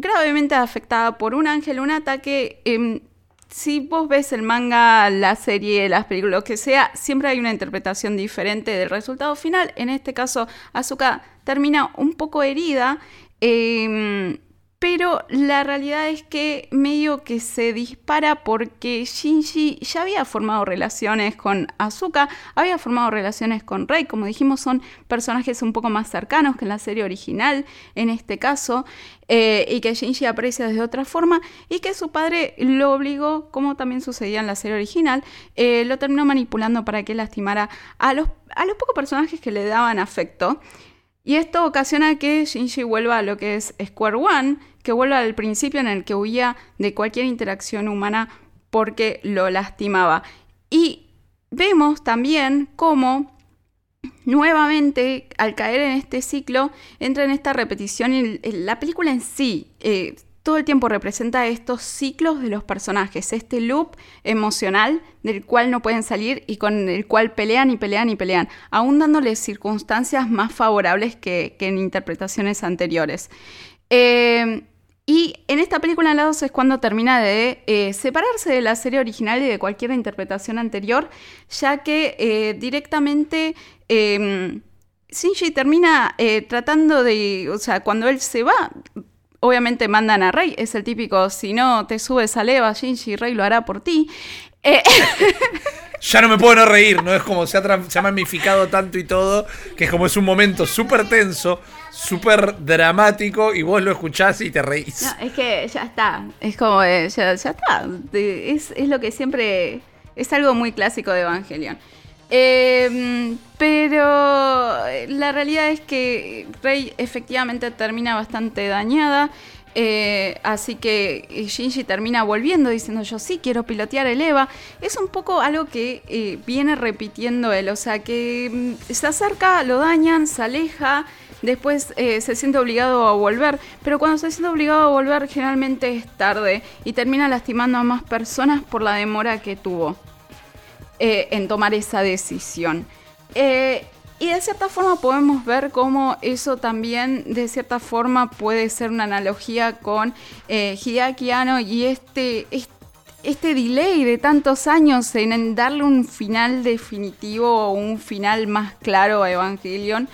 gravemente afectada por un ángel, un ataque. Em, si vos ves el manga, la serie, las películas, lo que sea, siempre hay una interpretación diferente del resultado final. En este caso, Asuka termina un poco herida. Em, pero la realidad es que medio que se dispara porque Shinji ya había formado relaciones con Asuka, había formado relaciones con Rei, como dijimos, son personajes un poco más cercanos que en la serie original, en este caso, eh, y que Shinji aprecia desde otra forma, y que su padre lo obligó, como también sucedía en la serie original, eh, lo terminó manipulando para que lastimara a los, a los pocos personajes que le daban afecto. Y esto ocasiona que Shinji vuelva a lo que es Square One, que vuelva al principio en el que huía de cualquier interacción humana porque lo lastimaba. Y vemos también cómo nuevamente al caer en este ciclo entra en esta repetición y la película en sí eh, todo el tiempo representa estos ciclos de los personajes, este loop emocional del cual no pueden salir y con el cual pelean y pelean y pelean, aún dándoles circunstancias más favorables que, en interpretaciones anteriores. Eh, y en esta película en la 2 es cuando termina de eh, separarse de la serie original y de cualquier interpretación anterior, ya que eh, directamente em, Shinji termina eh, tratando de, o sea, cuando él se va, obviamente mandan a Rey, es el típico, si no te subes a Leva, Shinji Rey lo hará por ti. ya no me puedo no reír, ¿no? Es como se ha, se ha mamificado tanto y todo, que es como es un momento súper tenso, súper dramático y vos lo escuchás y te reís. No, es que ya está, es como, ya, ya, está, es, es, lo que siempre, es algo muy clásico de Evangelion. Em, pero la realidad es que Rey efectivamente termina bastante dañada. Eh, así que Shinji termina volviendo diciendo yo sí quiero pilotear el EVA. Es un poco algo que eh, viene repitiendo él, o sea que mm, se acerca, lo dañan, se aleja, después eh, se siente obligado a volver, pero cuando se siente obligado a volver generalmente es tarde y termina lastimando a más personas por la demora que tuvo en tomar esa decisión. Y de cierta forma podemos ver cómo eso también, de cierta forma, puede ser una analogía con eh, Hideaki y este, este, delay de tantos años en darle un final definitivo o un final más claro a Evangelion.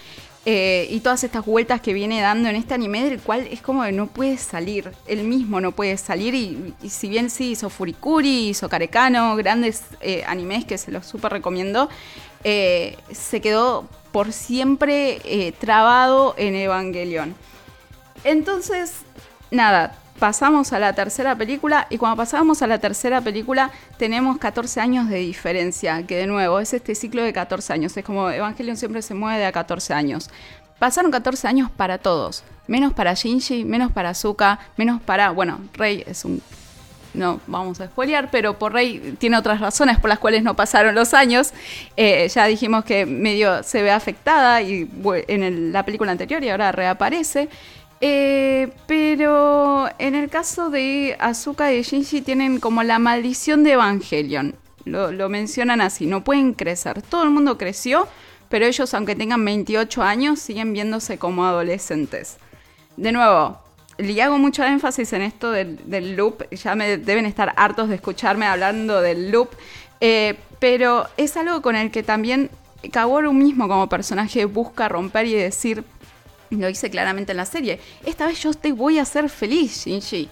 Eh, y todas estas vueltas que viene dando en este anime del cual es como que no puede salir, él mismo no puede salir y, si bien sí hizo Furikuri, hizo Karekano, grandes eh, animes que se los súper recomiendo, eh, se quedó por siempre trabado en Evangelion. Entonces, nada, pasamos a la tercera película y cuando pasamos a la tercera película tenemos 14 años de diferencia, que de nuevo es este ciclo de 14 años, es como Evangelion siempre se mueve a 14 años. Pasaron 14 años para todos, menos para Shinji, menos para Azuka, menos para, bueno, Rey es un no vamos a spoilear, pero por Rey tiene otras razones por las cuales no pasaron los años. Eh, ya dijimos que medio se ve afectada y en la película anterior y ahora reaparece. Eh, pero en el caso de Azuka y Shinji tienen como la maldición de Evangelion. Lo, mencionan así, no pueden crecer. Todo el mundo creció, pero ellos, aunque tengan 28 años, siguen viéndose como adolescentes. De nuevo, le hago mucho énfasis en esto del, loop. Ya me deben estar hartos de escucharme hablando del loop. Eh, pero es algo con el que también Kaworu mismo como personaje busca romper y decir, lo hice claramente en la serie. Esta vez yo te voy a hacer feliz, Shinji.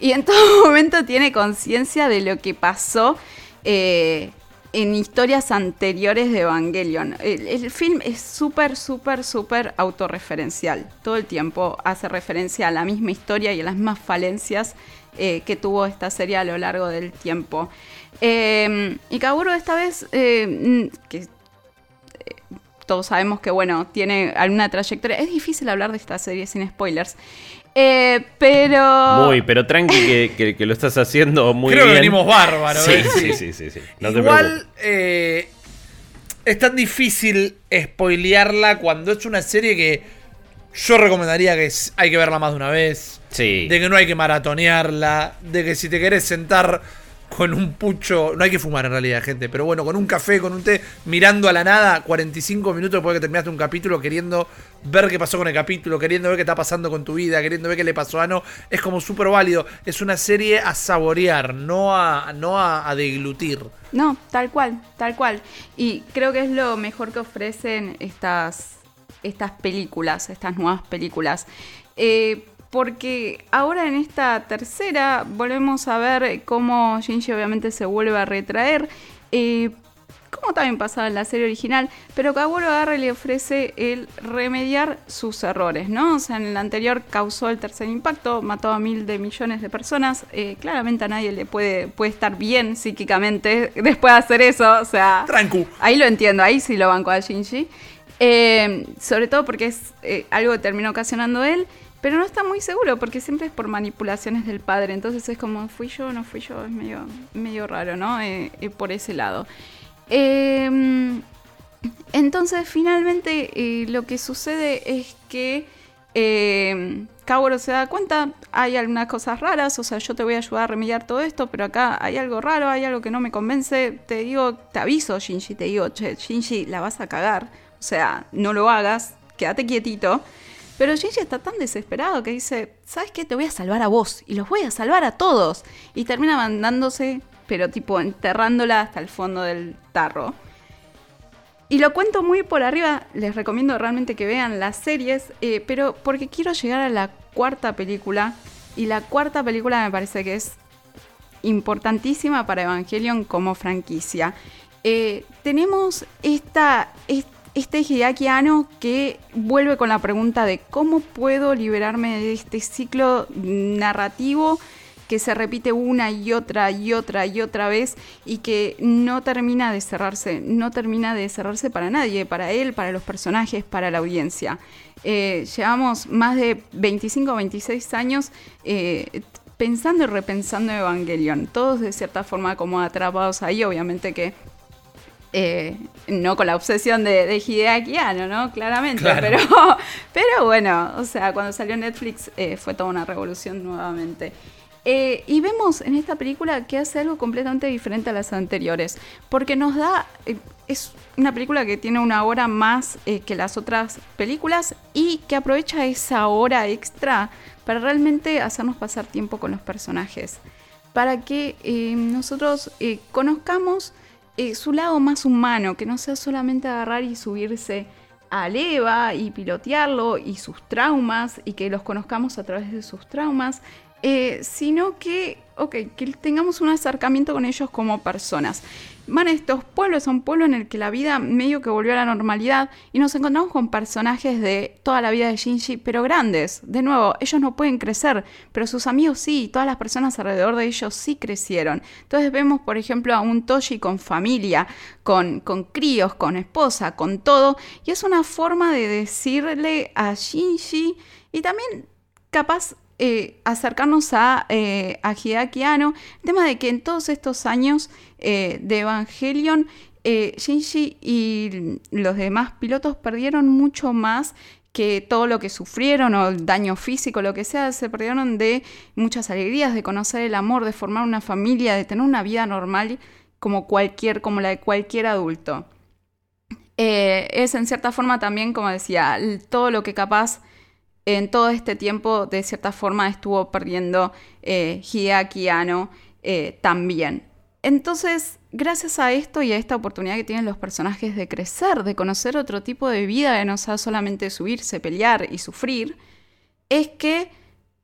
Y en todo momento tiene conciencia de lo que pasó eh, en historias anteriores de Evangelion. El, film es súper, súper, súper autorreferencial. Todo el tiempo hace referencia a la misma historia y a las mismas falencias eh, que tuvo esta serie a lo largo del tiempo. Eh, y Kaburo esta vez, todos sabemos que, bueno, tiene alguna trayectoria. Es difícil hablar de esta serie sin spoilers. Eh, pero. Muy, pero tranqui que, lo estás haciendo muy bien. Creo que venimos bárbaros. Sí, ¿eh? sí, sí, sí, Igual eh, es tan difícil spoilearla cuando es una serie que yo recomendaría que hay que verla más de una vez. Sí. De que no hay que maratonearla. De que si te querés sentar con un pucho, no hay que fumar en realidad, gente, pero bueno, con un café, con un té, mirando a la nada, 45 minutos después de que terminaste un capítulo, queriendo ver qué pasó con el capítulo, queriendo ver qué está pasando con tu vida, queriendo ver qué le pasó a No, es como súper válido. Es una serie a saborear, no a, no a, deglutir. No, tal cual, tal cual. Y creo que es lo mejor que ofrecen estas, estas películas, estas nuevas películas. Eh, porque ahora en esta tercera volvemos a ver cómo Shinji obviamente se vuelve a retraer, eh, como también pasaba en la serie original, pero Kaworu agarra y le ofrece el remediar sus errores, ¿no? O sea, en el anterior causó el tercer impacto, mató a mil de millones de personas, eh, claramente a nadie le puede, puede estar bien psíquicamente después de hacer eso, o sea... Trancu. Ahí lo entiendo, ahí sí lo banco a Shinji. Eh, sobre todo porque es algo que terminó ocasionando él. Pero no está muy seguro porque siempre es por manipulaciones del padre. Entonces es como, fui yo, no fui yo. Es medio, medio raro, ¿no? Eh, eh, por ese lado. Em, entonces finalmente eh, lo que sucede es que em, Kaworu se da cuenta, hay algunas cosas raras, o sea, yo te voy a ayudar a remediar todo esto, pero acá hay algo raro, hay algo que no me convence. Te digo, te aviso, Shinji, te digo, che, Shinji, la vas a cagar. O sea, no lo hagas, quédate quietito. Pero Shinji está tan desesperado que dice, ¿sabes qué? Te voy a salvar a vos y los voy a salvar a todos. Y termina mandándose, pero tipo enterrándola hasta el fondo del tarro. Y lo cuento muy por arriba, les recomiendo realmente que vean las series, eh, pero porque quiero llegar a la cuarta película. Y la cuarta película me parece que es importantísima para Evangelion como franquicia. Eh, tenemos esta, esta este Hideaki que vuelve con la pregunta de cómo puedo liberarme de este ciclo narrativo que se repite una y otra y otra y otra vez y que no termina de cerrarse, no termina de cerrarse para nadie, para él, para los personajes, para la audiencia. Eh, llevamos más de 25 o 26 años eh, pensando y repensando Evangelion, todos de cierta forma como atrapados ahí, obviamente que eh, no con la obsesión de, de Hideaki ¿no? Claramente, pero, pero bueno, o sea, cuando salió Netflix eh, fue toda una revolución nuevamente. Eh, y vemos en esta película que hace algo completamente diferente a las anteriores, porque nos da, es una película que tiene una hora más que las otras películas y que aprovecha esa hora extra para realmente hacernos pasar tiempo con los personajes. Para que nosotros eh, su lado más humano, que no sea solamente agarrar y subirse a Eva y pilotearlo y sus traumas y que los conozcamos a través de sus traumas, sino que, que tengamos un acercamiento con ellos como personas van estos pueblos, a un pueblo en el que la vida medio que volvió a la normalidad y nos encontramos con personajes de toda la vida de Shinji, pero grandes. De nuevo, ellos no pueden crecer, pero sus amigos sí, todas las personas alrededor de ellos sí crecieron. Entonces vemos, por ejemplo, a un Toshi con familia, con, con críos, con esposa, con todo, y es una forma de decirle a Shinji y también capaz eh, acercarnos a, eh, a Hideaki El tema de que en todos estos años eh, de Evangelion, eh, Shinji y los demás pilotos perdieron mucho más que todo lo que sufrieron o el daño físico, lo que sea, se perdieron de muchas alegrías, de conocer el amor, de formar una familia, de tener una vida normal como cualquier, como la de cualquier adulto. es en cierta forma también, como decía, todo lo que capaz en todo este tiempo, de cierta forma, estuvo perdiendo eh, Hideaki eh, también. Entonces, gracias a esto y a esta oportunidad que tienen los personajes de crecer, de conocer otro tipo de vida, de no sea solamente subirse, pelear y sufrir, es que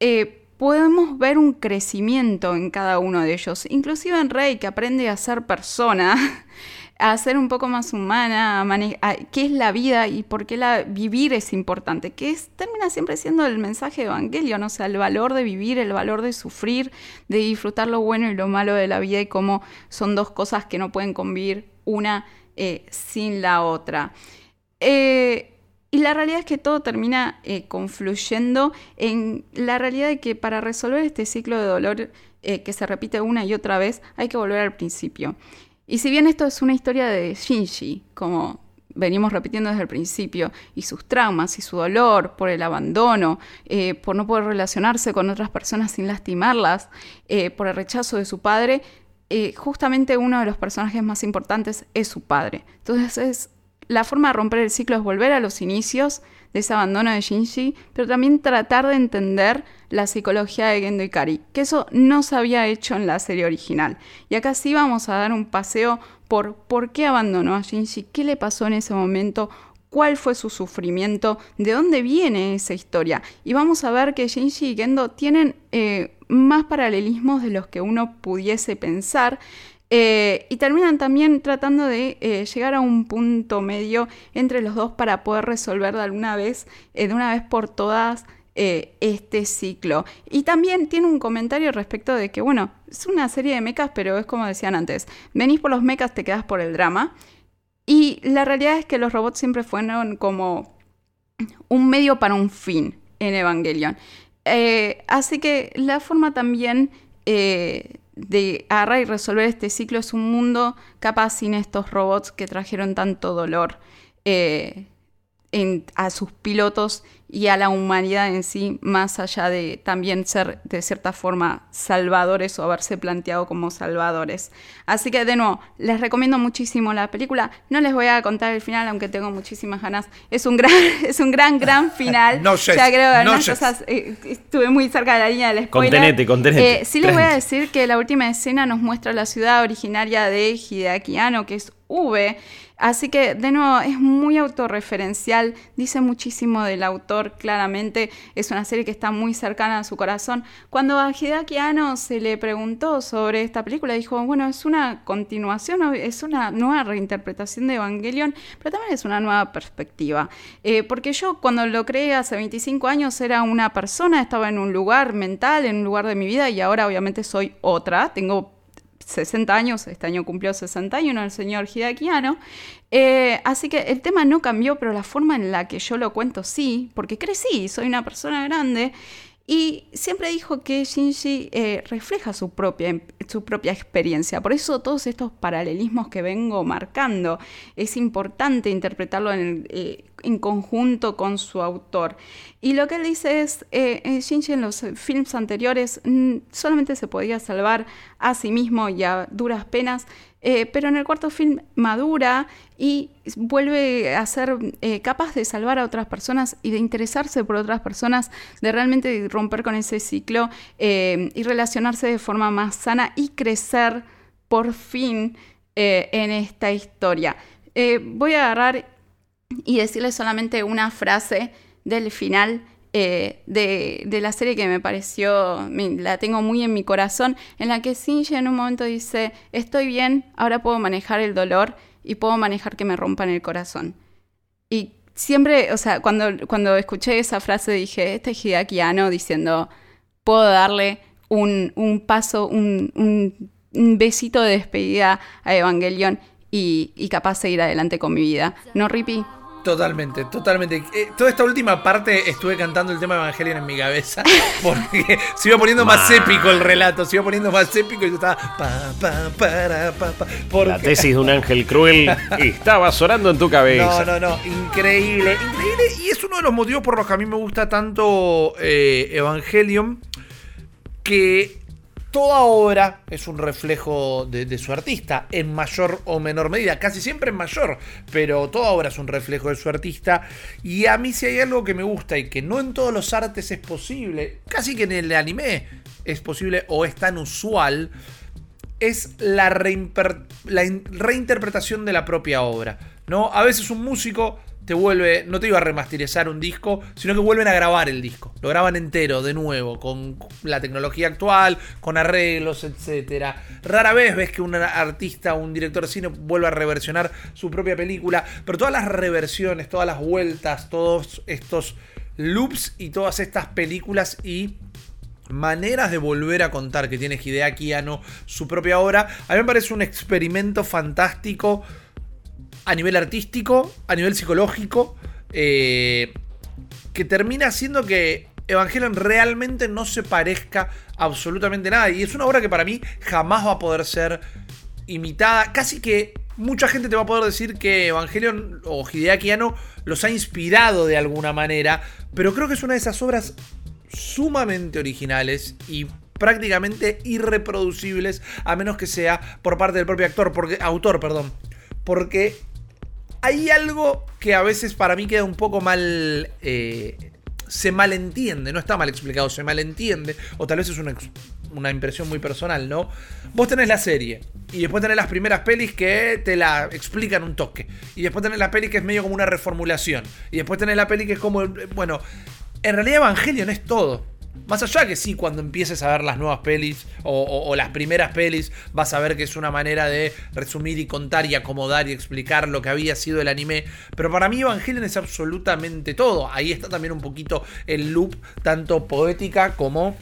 eh, podemos ver un crecimiento en cada uno de ellos. Inclusive en Rey, que aprende a ser persona, a ser un poco más humana, a, qué es la vida y por qué la, vivir es importante, que es, termina siempre siendo el mensaje de Evangelio, ¿no? o sea, el valor de vivir, el valor de sufrir, de disfrutar lo bueno y lo malo de la vida y cómo son dos cosas que no pueden convivir una eh, sin la otra. Eh, y la realidad es que todo termina eh, confluyendo en la realidad de que para resolver este ciclo de dolor que se repite una y otra vez, hay que volver al principio. Y si bien esto es una historia de Shinji, como venimos repitiendo desde el principio, y sus traumas y su dolor por el abandono, eh, por no poder relacionarse con otras personas sin lastimarlas, eh, por el rechazo de su padre, eh, justamente uno de los personajes más importantes es su padre. Entonces es la forma de romper el ciclo es volver a los inicios de ese abandono de Shinji, pero también tratar de entender la psicología de Gendo Ikari, que eso no se había hecho en la serie original. Y acá sí vamos a dar un paseo por por qué abandonó a Shinji, qué le pasó en ese momento, cuál fue su sufrimiento, de dónde viene esa historia. Y vamos a ver que Shinji y Gendo tienen eh, más paralelismos de los que uno pudiese pensar. Eh, y terminan también tratando de eh, llegar a un punto medio entre los dos para poder resolver de alguna vez, eh, de una vez por todas, este ciclo. Y también tiene un comentario respecto de que, bueno, es una serie de mecas, pero es como decían antes, venís por los mecas, te quedas por el drama. Y la realidad es que los robots siempre fueron como un medio para un fin en Evangelion. así que la forma también de agarrar y resolver este ciclo es un mundo capaz sin estos robots que trajeron tanto dolor eh, a sus pilotos y a la humanidad en sí, más allá de también ser de cierta forma salvadores o haberse planteado como salvadores. Así que de nuevo, les recomiendo muchísimo la película. No les voy a contar el final, aunque tengo muchísimas ganas. Es un gran, es un gran, gran final. no sé. Ya creo, no eh, estuve muy cerca de la línea del spoiler. Contenete, contenete. Eh, sí les voy a decir que la última escena nos muestra la ciudad originaria de Hideaki Anno, que es V. Así que, de nuevo, es muy autorreferencial, dice muchísimo del autor, claramente es una serie que está muy cercana a su corazón. Cuando a Hideaki Anno se le preguntó sobre esta película, dijo, bueno, es una continuación, es una nueva reinterpretación de Evangelion, pero también es una nueva perspectiva. Eh, porque yo cuando lo creé hace 25 años era una persona, estaba en un lugar mental, en un lugar de mi vida, y ahora obviamente soy otra, tengo 60 años, este año cumplió 61 el señor Hideakiano. Eh, así que el tema no cambió, pero la forma en la que yo lo cuento sí, porque crecí, soy una persona grande. Y siempre dijo que Shinji eh, refleja su propia, su propia experiencia. Por eso todos estos paralelismos que vengo marcando, es importante interpretarlo en, eh, conjunto con su autor. Y lo que él dice es, eh Shinji en los films anteriores mm, solamente se podía salvar a sí mismo y a duras penas, eh, pero en el cuarto film madura y vuelve a ser eh, capaz de salvar a otras personas y de interesarse por otras personas, de realmente romper con ese ciclo y relacionarse de forma más sana y crecer por fin en esta historia. voy a agarrar y decirles solamente una frase del final eh, de, la serie que me pareció, la tengo muy en mi corazón, en la que Shinji en un momento dice, estoy bien, ahora puedo manejar el dolor y puedo manejar que me rompan el corazón. Y siempre, o sea, cuando, cuando escuché esa frase dije, este es Hideaki diciendo, puedo darle un, paso, un, besito de despedida a Evangelion y, y capaz seguir adelante con mi vida. ¿No, Rippy? Totalmente, totalmente. Eh, toda esta última parte estuve cantando el tema de Evangelion en mi cabeza porque se iba poniendo más épico el relato, se iba poniendo más épico y yo estaba pa, pa, para, pa, pa, La tesis de un ángel cruel estaba sonando en tu cabeza. No, no, no, increíble, increíble y es uno de los motivos por los que a mí me gusta tanto eh, Evangelion que toda obra es un reflejo de, su artista, en mayor o menor medida, casi siempre en mayor, pero toda obra es un reflejo de su artista. Y a mí si hay algo que me gusta y que no en todos los artes es posible, casi que en el anime es posible o es tan usual, es la, la reinterpretación de la propia obra. ¿no? A veces un músico te vuelve, no te iba a remasterizar un disco, sino que vuelven a grabar el disco. Lo graban entero, de nuevo, con la tecnología actual, con arreglos, etc. Rara vez ves que un artista, un director de cine vuelva a reversionar su propia película, pero todas las reversiones, todas las vueltas, todos estos loops y todas estas películas y maneras de volver a contar que tiene Hideaki Anno su propia obra, a mí me parece un experimento fantástico a nivel artístico, a nivel psicológico, eh, que termina haciendo que Evangelion realmente no se parezca absolutamente nada. Y es una obra que para mí jamás va a poder ser imitada. Casi que mucha gente te va a poder decir que Evangelion o Hideaki Anno los ha inspirado de alguna manera. Pero creo que es una de esas obras sumamente originales y prácticamente irreproducibles a menos que sea por parte del propio actor, porque, autor, perdón. Porque hay algo que a veces para mí queda un poco mal. Eh, se malentiende, no está mal explicado, se malentiende, o tal vez es una, una, impresión muy personal, ¿no? Vos tenés la serie, y después tenés las primeras pelis que te la explican un toque, y después tenés la peli que es medio como una reformulación, y después tenés la peli que es como, bueno, en realidad Evangelion es todo. Más allá que sí, cuando empieces a ver las nuevas pelis o, las primeras pelis, vas a ver que es una manera de resumir y contar y acomodar y explicar lo que había sido el anime. Pero para mí Evangelion es absolutamente todo. Ahí está también un poquito el loop, tanto poética como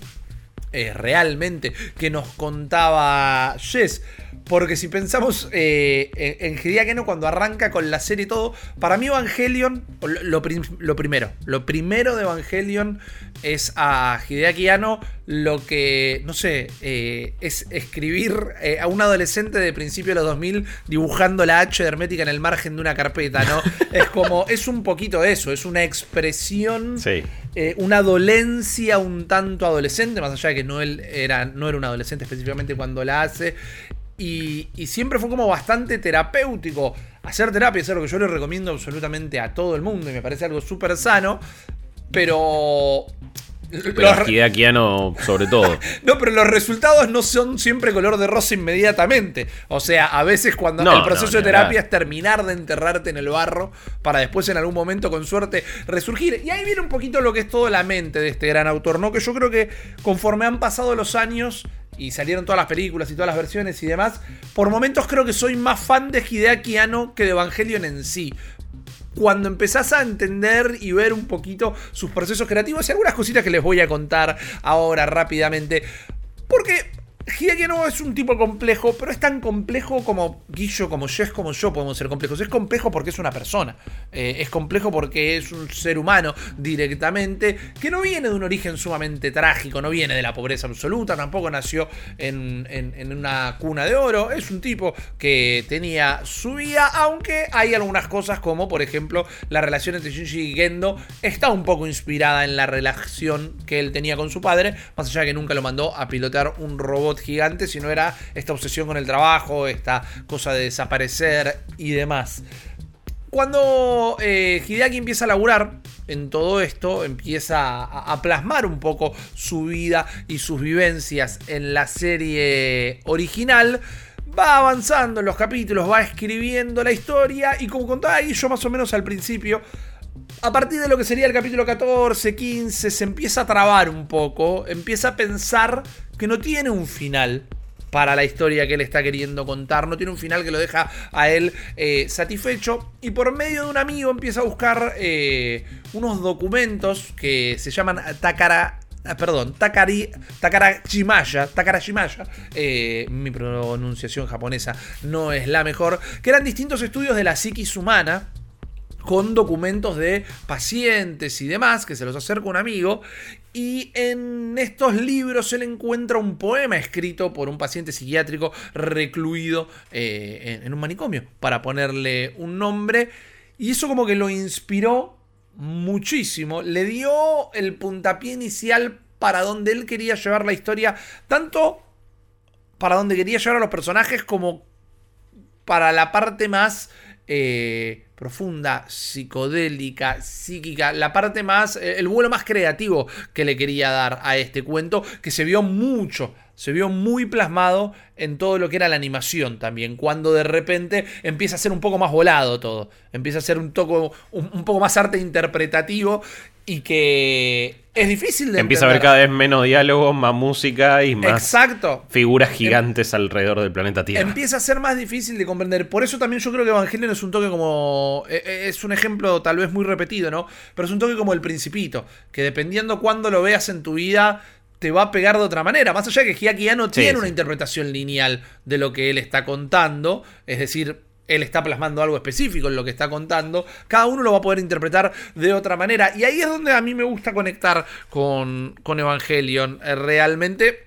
eh, realmente, que nos contaba Jess. Porque si pensamos eh, en, en cuando arranca con la serie y todo, para mí Evangelion, lo, primero, lo primero de Evangelion es a Hideaki lo que, no sé, eh, es escribir eh, a un adolescente de principio de los 2000 dibujando la H de hermética en el margen de una carpeta, ¿no? es como, es un poquito eso, es una expresión, una dolencia un tanto adolescente, más allá de que no, él era, no era un adolescente específicamente cuando la hace. Y, siempre fue como bastante terapéutico. Hacer terapia es algo que yo le recomiendo absolutamente a todo el mundo y me parece algo súper sano. Pero pero sobre todo. no, pero los resultados no son siempre color de rosa inmediatamente. O sea, a veces cuando el proceso de terapia es terminar de enterrarte en el barro para después en algún momento con suerte resurgir. Y ahí viene un poquito lo que es todo la mente de este gran autor, ¿no? Que yo creo que conforme han pasado los años y salieron todas las películas y todas las versiones y demás, por momentos creo que soy más fan de Hideaki Anno que de Evangelion en sí. Cuando empezás a entender y ver un poquito sus procesos creativos y algunas cositas que les voy a contar ahora rápidamente. Porque Hideaki no es un tipo complejo, pero es tan complejo como Guillo, como Jess, como yo podemos ser complejos. Es complejo porque es una persona. Eh, es complejo porque es un ser humano directamente, que no viene de un origen sumamente trágico, no viene de la pobreza absoluta, tampoco nació en, en una cuna de oro. Es un tipo que tenía su vida, aunque hay algunas cosas como, por ejemplo, la relación entre Shinji y Gendo está un poco inspirada en la relación que él tenía con su padre, más allá de que nunca lo mandó a pilotear un robot gigante, sino era esta obsesión con el trabajo, esta cosa de desaparecer y demás. Cuando eh, Hideaki empieza a laburar en todo esto, empieza a, plasmar un poco su vida y sus vivencias en la serie original, va avanzando en los capítulos, va escribiendo la historia y como contaba ahí yo más o menos al principio, a partir de lo que sería el capítulo 14, 15, se empieza a trabar un poco, empieza a pensar que no tiene un final para la historia que él está queriendo contar, no tiene un final que lo deja a él eh, satisfecho y por medio de un amigo empieza a buscar eh, unos documentos que se llaman Takara ah, perdón, Takari, Takarashimaya, Takarashimaya, eh, mi pronunciación japonesa no es la mejor, que eran distintos estudios de la psiquis humana, con documentos de pacientes y demás, que se los acerca un amigo, y en estos libros él encuentra un poema escrito por un paciente psiquiátrico recluido eh, en, un manicomio, para ponerle un nombre, y eso como que lo inspiró muchísimo, le dio el puntapié inicial para donde él quería llevar la historia, tanto para donde quería llevar a los personajes como para la parte más... Eh, profunda, psicodélica, psíquica, la parte más, eh, el vuelo más creativo que le quería dar a este cuento, que se vio mucho, se vio muy plasmado en todo lo que era la animación también, cuando de repente empieza a ser un poco más volado todo, empieza a ser un, toco, un poco más arte interpretativo y que es difícil de Empieza a haber cada vez menos diálogo, más música y más Exacto. figuras em, gigantes alrededor del planeta Tierra. Empieza a ser más difícil de comprender. Por eso también yo creo que Evangelion es un toque como. E, e, es un ejemplo tal vez muy repetido, ¿no? Pero es un toque como el Principito. Que dependiendo cuándo lo veas en tu vida, te va a pegar de otra manera. Más allá de que Hiaki ya no tiene una interpretación lineal de lo que él está contando. Es decir, él está plasmando algo específico en lo que está contando, cada uno lo va a poder interpretar de otra manera. Y ahí es donde a mí me gusta conectar con, con Evangelion. Eh, realmente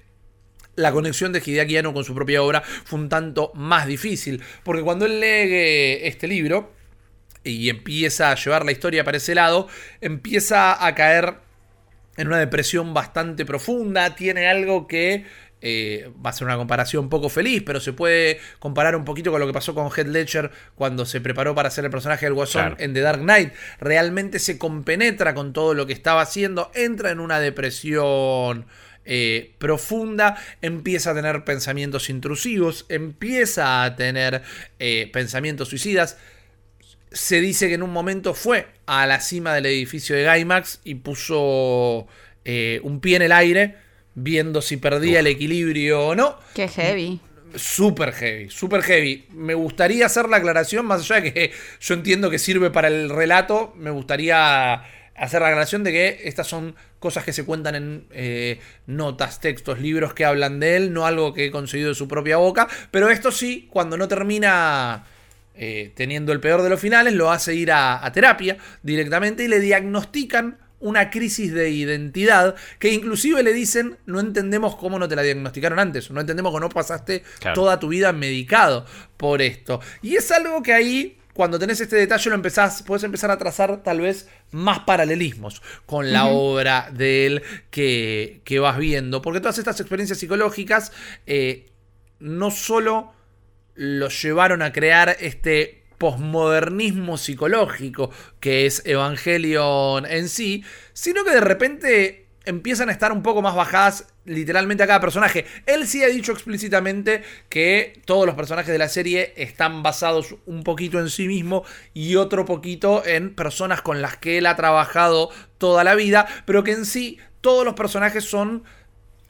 la conexión de Hideaki Anno con su propia obra fue un tanto más difícil, porque cuando él lee este libro y empieza a llevar la historia para ese lado, empieza a caer en una depresión bastante profunda, tiene algo que eh, va a ser una comparación poco feliz, pero se puede comparar un poquito con lo que pasó con Heath Ledger cuando se preparó para ser el personaje del Guasón en The Dark Knight. Realmente se compenetra con todo lo que estaba haciendo, entra en una depresión. Eh, profunda, empieza a tener pensamientos intrusivos, empieza a tener eh, pensamientos suicidas. Se dice que en un momento fue a la cima del edificio de Gaimax y puso un pie en el aire viendo si perdía el equilibrio o no. Qué heavy. Súper heavy, súper heavy. Me gustaría hacer la aclaración, más allá de que yo entiendo que sirve para el relato, me gustaría hacer la aclaración de que estas son cosas que se cuentan en eh, notas, textos, libros que hablan de él, no algo que he conseguido de su propia boca, pero esto sí, cuando no termina eh, teniendo el peor de los finales, lo hace ir a terapia directamente y le diagnostican una crisis de identidad que inclusive le dicen, no entendemos cómo no te la diagnosticaron antes, no entendemos que no pasaste toda tu vida medicado por esto. Y es algo que ahí cuando tenés este detalle lo empezás, puedes empezar a trazar tal vez más paralelismos con la obra de él que, que, vas viendo. Porque todas estas experiencias psicológicas eh, no solo lo llevaron a crear este posmodernismo psicológico que es Evangelion en sí, sino que de repente empiezan a estar un poco más bajadas literalmente a cada personaje. Él sí ha dicho explícitamente que todos los personajes de la serie están basados un poquito en sí mismo y otro poquito en personas con las que él ha trabajado toda la vida, pero que en sí todos los personajes son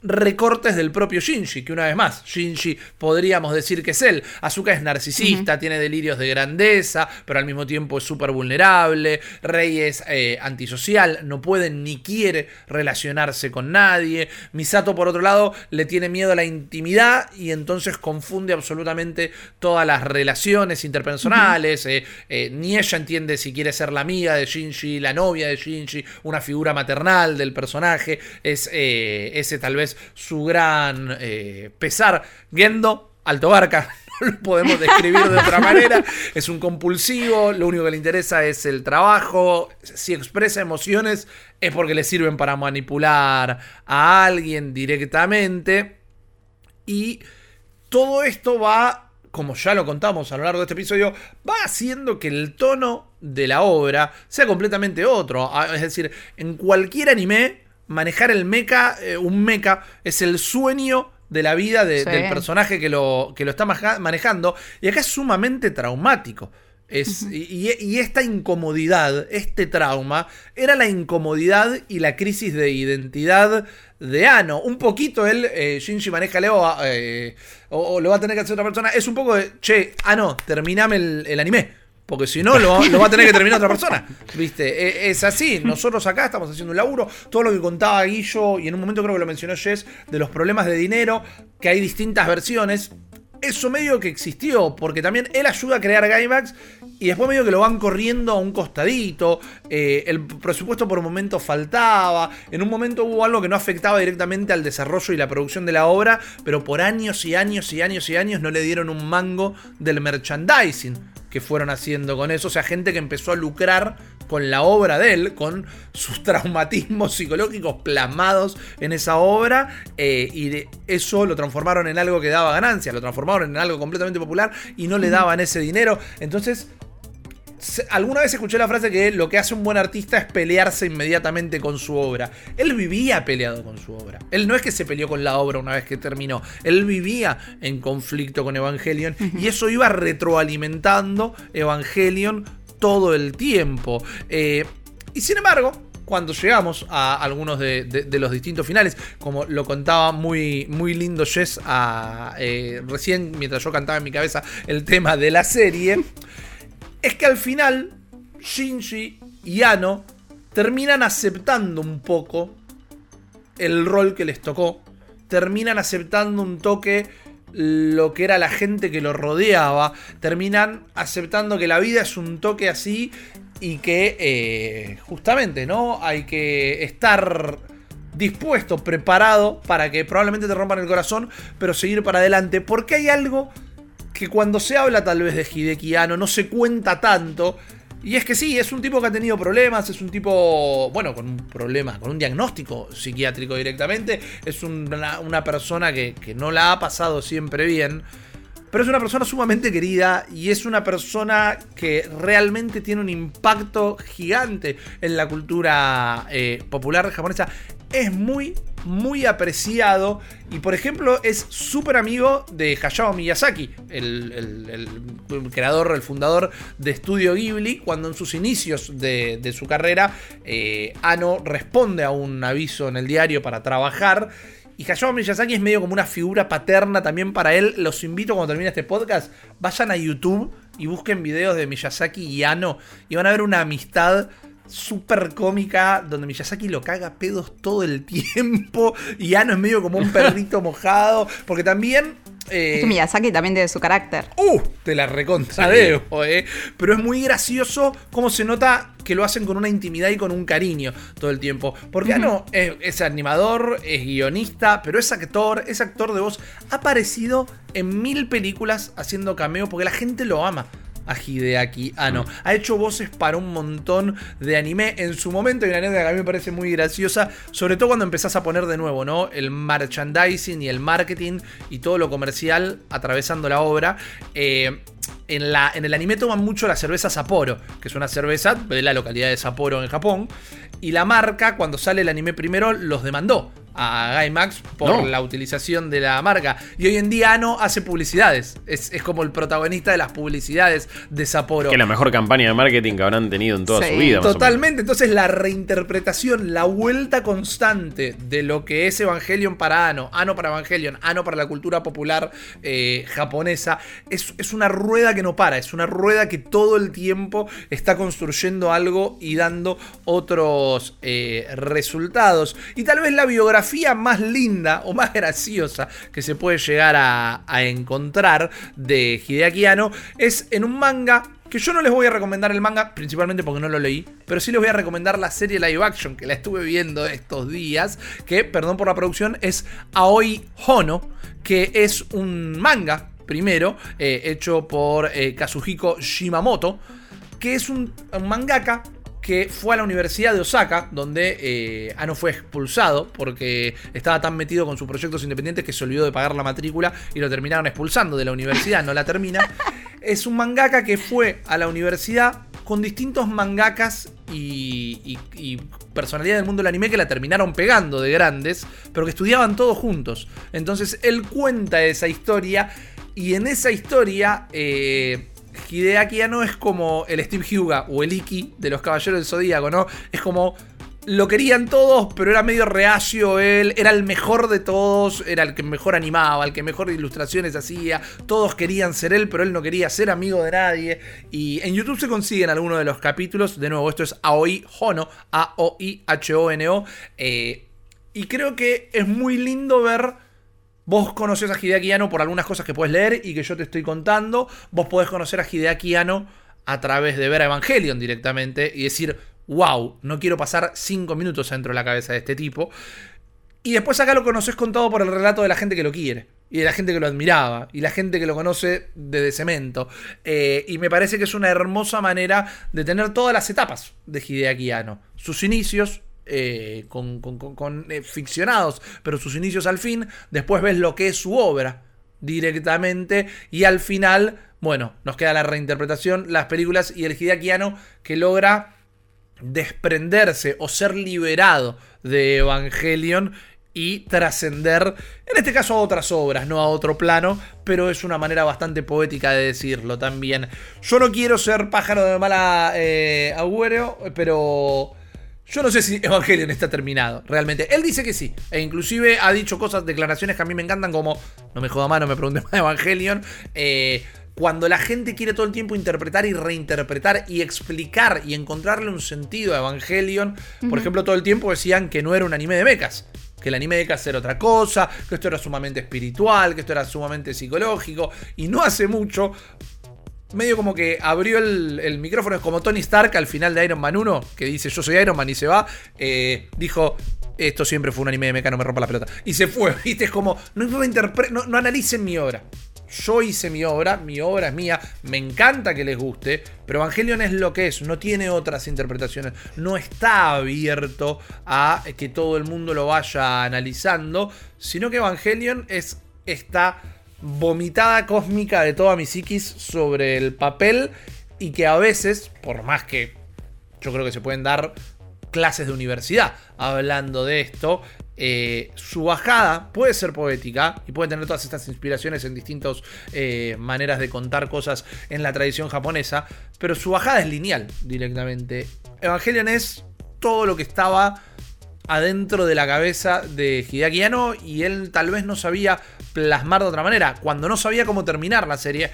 recortes del propio Shinji, que una vez más, Shinji podríamos decir que es él. Asuka es narcisista, tiene delirios de grandeza, pero al mismo tiempo es súper vulnerable. Rey es eh, antisocial, no puede ni quiere relacionarse con nadie. Misato, por otro lado, le tiene miedo a la intimidad y entonces confunde absolutamente todas las relaciones interpersonales. Eh, eh, ni ella entiende si quiere ser la amiga de Shinji, la novia de Shinji, una figura maternal del personaje. Es ese tal vez su gran pesar. Gendo, alto barca no lo podemos describir de otra manera. Es un compulsivo, lo único que le interesa es el trabajo. Si expresa emociones es porque le sirven para manipular a alguien directamente. Y todo esto va, como ya lo contamos a lo largo de este episodio, va haciendo que el tono de la obra sea completamente otro. Ah, es decir, en cualquier anime, manejar el mecha, eh, un mecha, es el sueño de la vida del personaje que lo, que lo está manejando. Y acá es sumamente traumático. Es, y, esta incomodidad, este trauma, era la incomodidad y la crisis de identidad de Ano. Un poquito él, eh, Shinji maneja Leo, eh, o, lo va a tener que hacer otra persona. Es un poco de, che, Ano, terminame el anime. Porque si no, lo, va a tener que terminar otra persona. ¿Viste? E, es, así. Nosotros acá estamos haciendo un laburo. Todo lo que contaba Guillo, y en un momento creo que lo mencionó Jess, de los problemas de dinero, que hay distintas versiones. Eso medio que existió, porque también él ayuda a crear Gaimacks y después medio que lo van corriendo a un costadito. Eh, el presupuesto por un momento faltaba. En un momento hubo algo que no afectaba directamente al desarrollo y la producción de la obra, pero por años y años y años y años no le dieron un mango del merchandising que fueron haciendo con eso. O sea, gente que empezó a lucrar con la obra de él, con sus traumatismos psicológicos plasmados en esa obra, eh, y eso lo transformaron en algo que daba ganancias, lo transformaron en algo completamente popular y no le daban ese dinero. Entonces alguna vez escuché la frase que lo que hace un buen artista es pelearse inmediatamente con su obra. Él vivía peleado con su obra. Él no es que se peleó con la obra una vez que terminó. Él vivía en conflicto con Evangelion y eso iba retroalimentando Evangelion todo el tiempo. Eh, y sin embargo, cuando llegamos a algunos de, los distintos finales, como lo contaba muy, muy lindo Jess eh, recién mientras yo cantaba en mi cabeza el tema de la serie es que al final Shinji y Ano terminan aceptando un poco el rol que les tocó. Terminan aceptando un toque lo que era la gente que lo rodeaba. Terminan aceptando que la vida es un toque así y que eh, justamente, ¿no? Hay que estar dispuesto, preparado para que probablemente te rompan el corazón, pero seguir para adelante. Porque hay algo que cuando se habla tal vez de Hideki no se cuenta tanto. Y es que sí, es un tipo que ha tenido problemas, es un tipo, bueno, con un problema, con un diagnóstico psiquiátrico directamente, es una, persona que, que no la ha pasado siempre bien. Pero es una persona sumamente querida y es una persona que realmente tiene un impacto gigante en la cultura eh, popular japonesa. Es muy, muy apreciado y por ejemplo es súper amigo de Hayao Miyazaki, el, creador, el fundador de Studio Ghibli, cuando en sus inicios de, su carrera eh, Ano responde a un aviso en el diario para trabajar y Hayao Miyazaki es medio como una figura paterna también para él. Los invito cuando termine este podcast, vayan a YouTube y busquen videos de Miyazaki y Ano y van a ver una amistad súper cómica donde Miyazaki lo caga pedos todo el tiempo y Ano es medio como un perrito mojado porque también eh, Miyazaki también tiene su carácter. ¡Uh! Te la recontradeo, eh. Pero es muy gracioso cómo se nota que lo hacen con una intimidad y con un cariño todo el tiempo. Porque ah, no, es, animador, es guionista, pero es actor, es actor de voz. Ha aparecido en mil películas haciendo cameo porque la gente lo ama a Hideaki Anno. Mm. Ha hecho voces para un montón de anime. En su momento, y una anécdota que a mí me parece muy graciosa, sobre todo cuando empezás a poner de nuevo, ¿no? El merchandising y el marketing y todo lo comercial atravesando la obra. Eh, en, la, en, el anime toman mucho la cerveza Sapporo, que es una cerveza de la localidad de Sapporo en Japón. Y la marca, cuando sale el anime primero, los demandó a Gainax por la utilización de la marca. Y hoy en día Ano hace publicidades. Es, como el protagonista de las publicidades de Sapporo. Que la mejor campaña de marketing que habrán tenido en toda su vida. Totalmente. Entonces la reinterpretación, la vuelta constante de lo que es Evangelion para Ano, Ano para Evangelion, Ano para la cultura popular eh, japonesa, es, es una rueda que no para. Es una rueda que todo el tiempo está construyendo algo y dando otros eh, resultados. Y tal vez la biografía más linda o más graciosa que se puede llegar a, encontrar de Hideaki Anno es en un manga que yo no les voy a recomendar el manga, principalmente porque no lo leí, pero sí les voy a recomendar la serie live action, que la estuve viendo estos días, que, perdón por la producción, es Aoi Hono, que es un manga, primero, eh, hecho por eh, Kazuhiko Shimamoto, que es un mangaka que fue a la Universidad de Osaka, donde eh, Ano fue expulsado porque estaba tan metido con sus proyectos independientes que se olvidó de pagar la matrícula y lo terminaron expulsando de la universidad, no la termina. es un mangaka que fue a la universidad con distintos mangakas y, y, personalidades del mundo del anime que la terminaron pegando de grandes, pero que estudiaban todos juntos. Entonces él cuenta esa historia y en esa historia... Eh, Hideaki no es como el Steve Huga o el Iki de los Caballeros del Zodíaco, ¿no? Es como lo querían todos, pero era medio reacio él, era el mejor de todos, era el que mejor animaba, el que mejor ilustraciones hacía, todos querían ser él, pero él no quería ser amigo de nadie. Y en YouTube se consiguen algunos de los capítulos, de nuevo, esto es Aoi Hono, A-O-I-H-O-N-O, eh, y creo que es muy lindo ver Vos conoces a Hideaki Anno por algunas cosas que puedes leer y que yo te estoy contando. Vos podés conocer a Hideaki Anno a través de ver a Evangelion directamente y decir, wow, no quiero pasar 5 minutos dentro de la cabeza de este tipo. Y después acá lo conoces contado por el relato de la gente que lo quiere. Y de la gente que lo admiraba. Y la gente que lo conoce de cemento. Eh, y me parece que es una hermosa manera de tener todas las etapas de Hideaki Anno. Sus inicios, eh, con, eh, ficcionados, pero sus inicios al fin, después ves lo que es su obra directamente y al final, bueno, nos queda la reinterpretación, las películas y el Hideakiano que logra desprenderse o ser liberado de Evangelion y trascender, en este caso a otras obras, no a otro plano, pero es una manera bastante poética de decirlo también. Yo no quiero ser pájaro de mala eh, agüero, pero yo no sé si Evangelion está terminado, realmente. Él dice que sí. E inclusive ha dicho cosas, declaraciones que a mí me encantan, como no me joda más, no me pregunte más Evangelion. Eh, cuando la gente quiere todo el tiempo interpretar y reinterpretar y explicar y encontrarle un sentido a Evangelion, por ejemplo, todo el tiempo decían que no era un anime de mechas. Que el anime de mechas era otra cosa, que esto era sumamente espiritual, que esto era sumamente psicológico. Y no hace mucho medio como que abrió el, micrófono, es como Tony Stark al final de Iron Man 1, que dice yo soy Iron Man y se va, eh, dijo, esto siempre fue un anime de meca, no me rompa la pelota. Y se fue, ¿viste? Es como, no, no, no analicen mi obra. Yo hice mi obra, mi obra es mía, me encanta que les guste, pero Evangelion es lo que es, no tiene otras interpretaciones, no está abierto a que todo el mundo lo vaya analizando, sino que Evangelion es, está vomitada cósmica de toda mi psiquis sobre el papel y que a veces, por más que yo creo que se pueden dar clases de universidad hablando de esto, eh, su bajada puede ser poética y puede tener todas estas inspiraciones en distintas eh, maneras de contar cosas en la tradición japonesa, pero su bajada es lineal directamente. Evangelion es todo lo que estaba adentro de la cabeza de Hideaki y él tal vez no sabía plasmar de otra manera. Cuando no sabía cómo terminar la serie,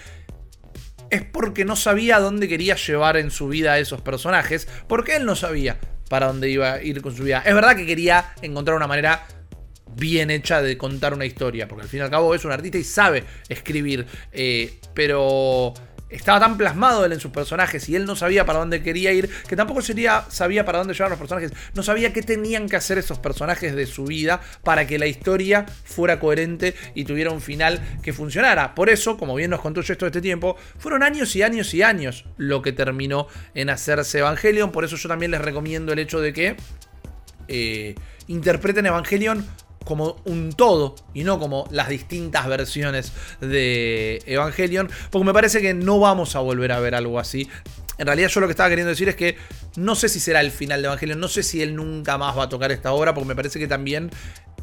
es porque no sabía dónde quería llevar en su vida a esos personajes, porque él no sabía para dónde iba a ir con su vida. Es verdad que quería encontrar una manera bien hecha de contar una historia, porque al fin y al cabo es un artista y sabe escribir, eh, pero estaba tan plasmado él en sus personajes y él no sabía para dónde quería ir, que tampoco sabía para dónde llevar los personajes. No sabía qué tenían que hacer esos personajes de su vida para que la historia fuera coherente y tuviera un final que funcionara. Por eso, como bien nos contó yo esto este tiempo, fueron años y años y años lo que terminó en hacerse Evangelion. Por eso yo también les recomiendo el hecho de que eh, interpreten Evangelion como un todo y no como las distintas versiones de Evangelion, porque me parece que no vamos a volver a ver algo así. En realidad yo lo que estaba queriendo decir es que no sé si será el final de Evangelion, no sé si él nunca más va a tocar esta obra, porque me parece que también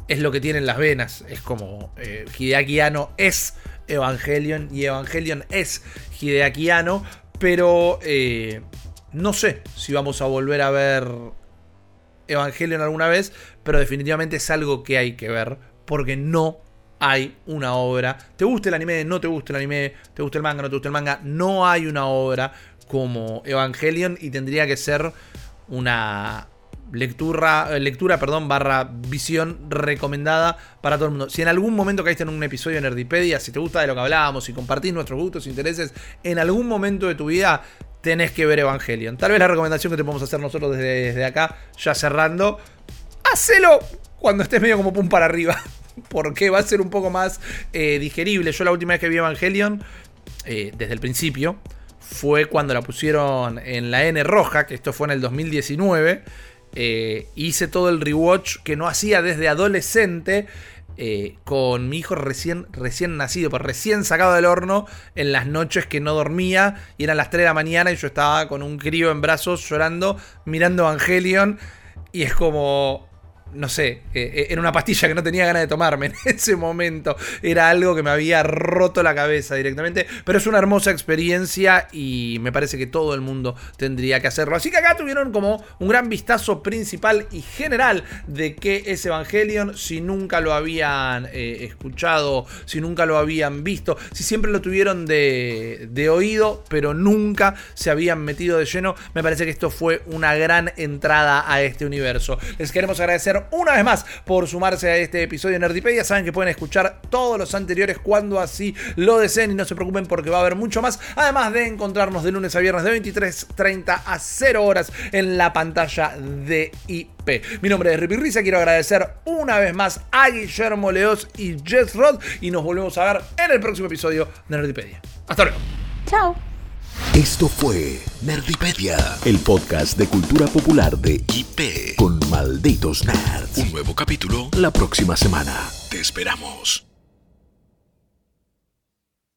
es lo que tienen las venas. Es como eh, Hideaki es Evangelion y Evangelion es Hideakiano. Pero eh, no sé si vamos a volver a ver Evangelion alguna vez. Pero definitivamente es algo que hay que ver. Porque no hay una obra. ¿Te gusta el anime? ¿No te gusta el anime? ¿Te gusta el manga? ¿No te gusta el manga? No hay una obra como Evangelion y tendría que ser una lectura, lectura perdón, barra visión recomendada para todo el mundo. Si en algún momento caíste en un episodio de Nerdipedia, si te gusta de lo que hablábamos, si compartís nuestros gustos intereses, en algún momento de tu vida tenés que ver Evangelion. Tal vez la recomendación que te podemos hacer nosotros desde, acá, ya cerrando, hacelo cuando estés medio como pum para arriba. Porque va a ser un poco más eh, digerible. Yo la última vez que vi Evangelion, eh, desde el principio, fue cuando la pusieron en la N roja, que esto fue en el 2019. Eh, hice todo el rewatch que no hacía desde adolescente. Con mi hijo recién, recién nacido, pues recién sacado del horno, en las noches que no dormía, y eran las 3 de la mañana y yo estaba con un crío en brazos llorando, mirando Evangelion, y es como, no sé, eh, eh, era una pastilla que no tenía ganas de tomarme en ese momento. Era algo que me había roto la cabeza directamente. Pero es una hermosa experiencia y me parece que todo el mundo tendría que hacerlo. Así que acá tuvieron como un gran vistazo principal y general de qué es Evangelion. Si nunca lo habían eh, escuchado, si nunca lo habían visto, si siempre lo tuvieron de, de oído, pero nunca se habían metido de lleno. Me parece que esto fue una gran entrada a este universo. Les queremos agradecer una vez más por sumarse a este episodio de Nerdipedia. Saben que pueden escuchar todos los anteriores cuando así lo deseen y no se preocupen porque va a haber mucho más. Además de encontrarnos de lunes a viernes de 23.30 a 0 horas en la pantalla de IP. Mi nombre es Ripi Risa. Quiero agradecer una vez más a Guillermo Leos y Jess Rod. Y nos volvemos a ver en el próximo episodio de Nerdipedia. Hasta luego. Chao. Esto fue Nerdipedia, el podcast de cultura popular de IP con malditos nerds. Un nuevo capítulo la próxima semana. Te esperamos.